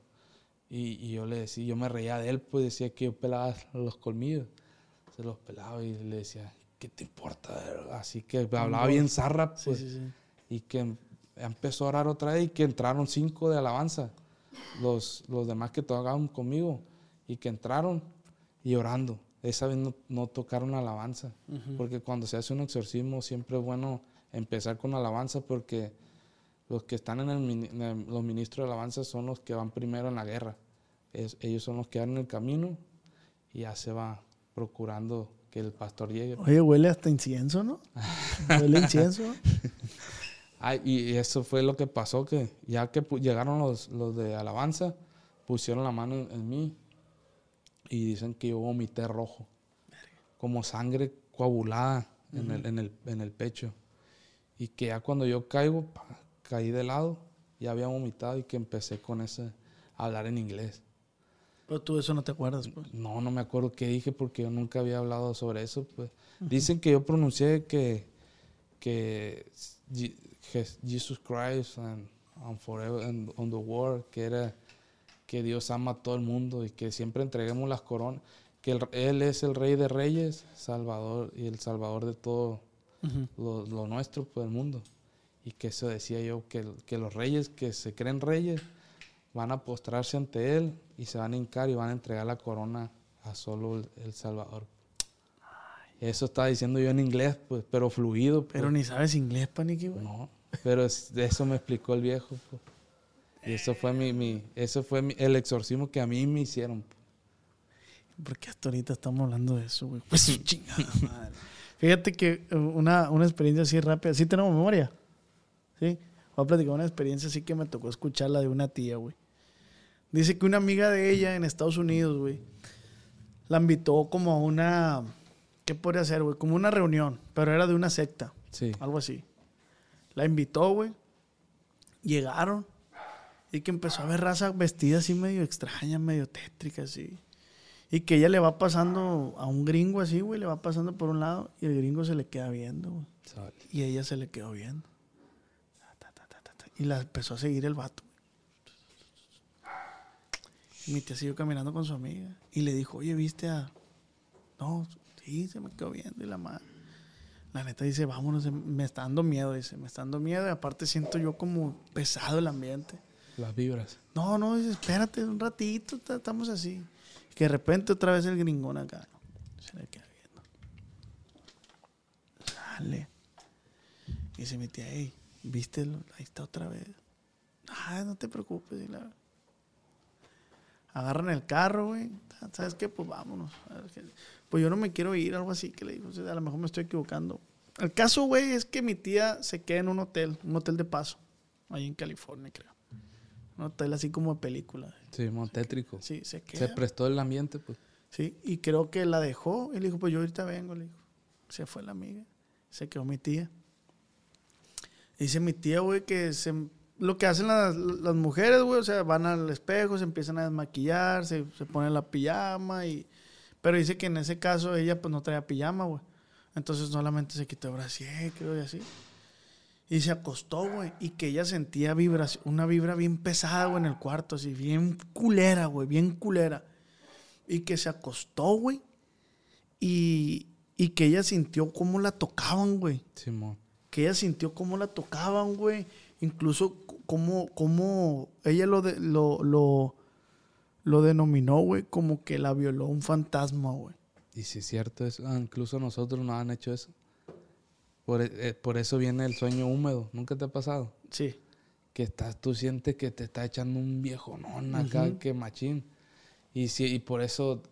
Y, y yo le decía, yo me reía de él, pues decía que yo pelaba los colmillos. Se los pelaba y le decía, ¿qué te importa? Así que hablaba bien zarra, Sí, pues. sí, sí. Y que em- empezó a orar otra vez y que entraron cinco de alabanza. Los, los demás que tocaban conmigo. Y que entraron y orando. Esa vez no, no tocaron alabanza. Porque cuando se hace un exorcismo siempre es bueno empezar con alabanza porque los que están en el, en el- los ministros de alabanza son los que van primero en la guerra. Es- ellos son los que en el camino y ya se va procurando que el pastor llegue. Oye, huele hasta incienso, ¿no? Huele incienso. Ah, y eso fue lo que pasó, que ya que llegaron los, los de alabanza, pusieron la mano en, en mí y dicen que yo vomité rojo, como sangre coagulada en, el, en, el, en el pecho. Y que ya cuando yo caigo, pa, caí de lado, ya había vomitado y que empecé con ese, a hablar en inglés. Pero tú eso no te acuerdas, pues. No, no me acuerdo qué dije porque yo nunca había hablado sobre eso. Pues. Dicen que yo pronuncié que, que Je- Je- Jesus Christ and, and forever and on the world, que era que Dios ama a todo el mundo y que siempre entreguemos las coronas. que el- él es el rey de reyes, salvador y el salvador de todo Ujú. lo, lo nuestro, pues, el mundo. Y que eso decía yo, que, que los reyes que se creen reyes van a postrarse ante él y se van a hincar y van a entregar la corona a solo el, el Salvador. Eso estaba diciendo yo en inglés, pues, pero fluido. pues. Pero ni sabes inglés, Paniqui, güey. No, pero es- eso me explicó el viejo. pues. Y eso fue mi, mi, eso fue mi- el exorcismo que a mí me hicieron. pues. Porque hasta ahorita estamos hablando de eso, güey. Pues su chingada madre. Fíjate que eh, una, una experiencia así rápida. ¿Sí tenemos memoria? Sí. Voy a platicar una experiencia así que me tocó escucharla de una tía, güey. Dice que una amiga de ella en Estados Unidos, güey, la invitó como a una. ¿Qué podría ser, güey? Como una reunión, pero era de una secta. Sí. Algo así. La invitó, güey. Llegaron. Y que empezó a ver raza vestida así medio extraña, medio tétrica, así. Y que ella le va pasando a un gringo así, güey, le va pasando por un lado y el gringo se le queda viendo, güey. Y ella se le quedó viendo. Y la empezó a seguir el vato. Mi tía siguió caminando con su amiga. Y le dijo, oye, ¿viste a...? No, sí, se me quedó viendo. Y la madre... La neta dice, vámonos, me está dando miedo, dice, me está dando miedo. Y aparte siento yo como pesado el ambiente. Las vibras. No, no, dice, espérate un ratito, ta- estamos así. Que de repente otra vez el gringón acá. ¿no? Se le queda viendo. Sale. Y dice mi tía, hey, ¿viste? Ahí está otra vez. Ah, no te preocupes. y la- Agarran el carro, güey. ¿Sabes qué? Pues vámonos. Pues yo no me quiero ir, algo así que le digo. O sea, a lo mejor me estoy equivocando. El caso, güey, es que mi tía se queda en un hotel, un hotel de paso, ahí en California, creo. Un hotel así como de película. Sí, montétrico. Sí, se Se queda. prestó el ambiente, pues. Sí, y creo que la dejó y le dijo, pues yo ahorita vengo, le dijo. Se fue la amiga, se quedó mi tía. Dice mi tía, güey, que se, lo que hacen las, las mujeres, güey, o sea, van al espejo, se empiezan a desmaquillar, se, se ponen la pijama y... Pero dice que en ese caso ella pues no traía pijama, güey. Entonces solamente se quitó el brasier, creo, y así. Y se acostó, güey. Y que ella sentía vibración, una vibra bien pesada, güey, en el cuarto, así, bien culera, güey, bien culera. Y que se acostó, güey. Y, y que ella sintió cómo la tocaban, güey. Simón. Que ella sintió cómo la tocaban, güey. Incluso cómo, cómo ella lo, de- lo, lo, lo denominó, güey, como que la violó un fantasma, güey. Y si es cierto eso, ah, incluso nosotros nos han hecho eso. Por, e- eh, por eso viene el sueño húmedo. ¿Nunca te ha pasado? Sí. Que estás, tú sientes que te está echando un viejo acá, Ujú. que machín. Y, si, y por eso,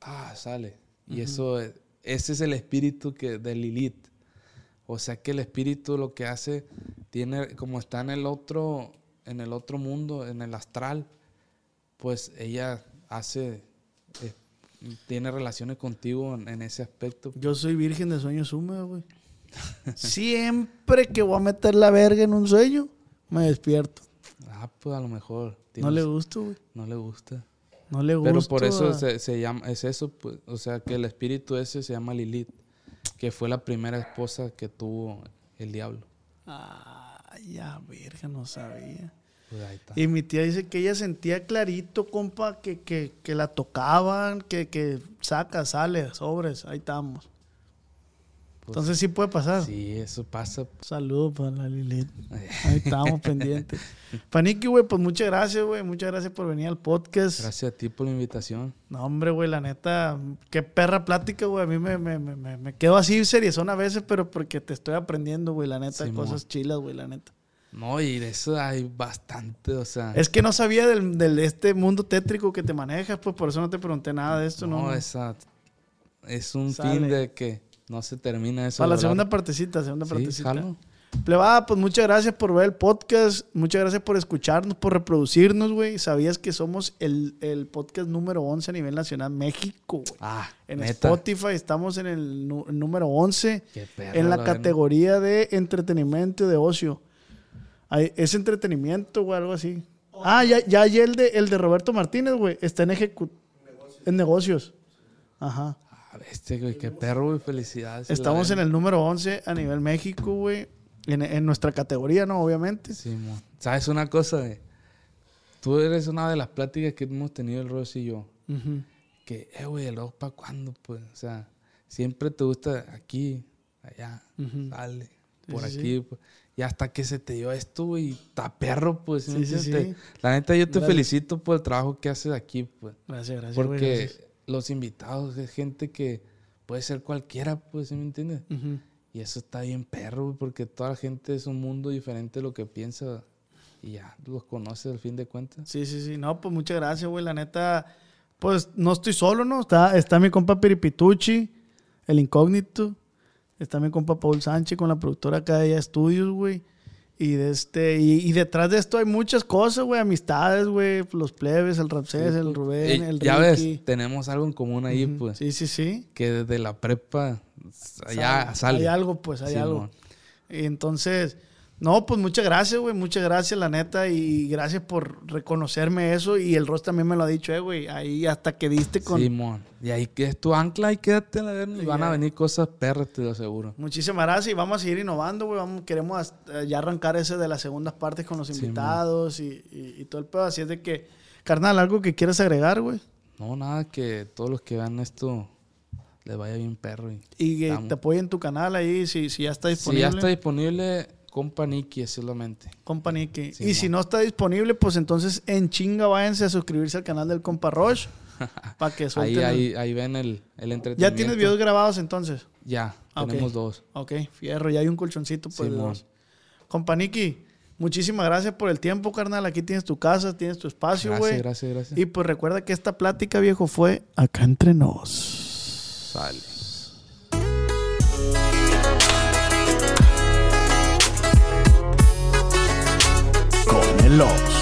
ah, sale. Y eso, eh, ese es el espíritu que, de Lilith. O sea que el espíritu lo que hace, tiene, como está en el otro, en el otro mundo, en el astral, pues ella hace, eh, tiene relaciones contigo en, en ese aspecto. Yo soy virgen de sueños húmedos, güey. Siempre que voy a meter la verga en un sueño, me despierto. Ah, pues a lo mejor. No le gusto, güey. no le gusta. No le gusta. Pero por eso se, se llama, es eso, pues, o sea, que el espíritu ese se llama Lilith, que fue la primera esposa que tuvo el diablo. Ah, ya, verga, no sabía. Pues ahí está. Y mi tía dice que ella sentía clarito, compa, que, que, que la tocaban, que, que saca, sale, sobres, ahí estamos. Pues, Entonces sí puede pasar. Sí, eso pasa. Saludos para la Lilith. Ahí estamos pendientes. Paniki, güey, pues muchas gracias, güey. Muchas gracias por venir al podcast. Gracias a ti por la invitación. No, hombre, güey, la neta, qué perra plática, güey. A mí me, me, me, me- quedo así seriezón a veces, pero porque te estoy aprendiendo, güey, la neta, cosas chilas, güey, la neta. No, y de eso hay bastante, o sea. Es que no sabía del, del este mundo tétrico que te manejas, pues por eso no te pregunté nada de esto, ¿no? no, esa, es un Sale. fin de que no se termina eso. Para de la segunda partecita, segunda Sí, partecita. jalo. Plebada, pues muchas gracias por ver el podcast. Muchas gracias por escucharnos, por reproducirnos, güey. Sabías que somos el, el podcast número 11 a nivel nacional México, güey. Ah, En neta. Spotify estamos en el número 11 Qué perro, en la categoría de entretenimiento y de ocio. Hay- es entretenimiento, güey, algo así. Ah, ya, ya hay el de, el de Roberto Martínez, güey. Está en ejecu en negocios. Ajá. Güey, qué perro, güey, felicidades. Estamos en el número 11 a nivel México, güey. En, en nuestra categoría, ¿no? Obviamente. Sí. ¿Sabes una cosa? güey? Tú eres una de las pláticas que hemos tenido el Ross y yo. Que, eh, güey, el para cuándo, pues. O sea, siempre te gusta aquí, allá, dale, por sí, aquí. pues. Y hasta que se te dio esto, güey, está perro, pues. ¿sí Sí. La neta, yo te felicito por el trabajo que haces aquí, pues. Gracias, gracias. güey, Porque gracias. Los invitados es gente que puede ser cualquiera, pues, ¿sí me entiendes? Y eso está bien perro, porque toda la gente es un mundo diferente de lo que piensa. Y ya los conoces al fin de cuentas. Sí, sí, sí. No, pues muchas gracias, güey. La neta, pues no estoy solo, ¿no? Está, está mi compa Piripitucci, el incógnito. Está mi compa Paul Sánchez con la productora acá de Ya Estudios, güey. Y, de este, y, y detrás de esto hay muchas cosas, güey. Amistades, güey. Los plebes, el Rapsés, el Rubén, el ya Ricky. ves, tenemos algo en común ahí, pues. Sí, sí, sí. Que desde la prepa ya sale. Hay algo, pues, hay algo. Y entonces, no, pues muchas gracias, güey, muchas gracias, la neta, y gracias por reconocerme eso. Y el Ross también me lo ha dicho, eh, güey, ahí hasta que diste con... Simón. Y ahí que es tu ancla y quédate a ver. y Van a venir cosas perras, te lo aseguro. Muchísimas gracias y vamos a seguir innovando, güey. Vamos, queremos hasta- ya arrancar ese de las segundas partes con los Sí, invitados y, y- y todo el pedo. Así es de que, carnal, algo que quieras agregar, güey. No, nada, que todos los que vean esto les vaya bien perro. Y, Y que te apoyen tu canal ahí si, si ya está si disponible. ya está disponible, compa Nicky solamente. Compa Nicky. Sí, y si no está disponible, pues entonces en chinga váyanse a suscribirse al canal del Compa Roche para que Ahí, el- ahí, ahí ven el, el ¿Ya entretenimiento. tienes videos grabados entonces? Ya, Ah, tenemos dos. Ok, fierro, ya hay un colchoncito pues. de Simón. dos. Compa Nicky, muchísimas gracias por el tiempo, carnal. Aquí tienes tu casa, tienes tu espacio, Gracias, güey. gracias, gracias. Y pues recuerda que esta plática, viejo, fue acá entre nos. Sale. Con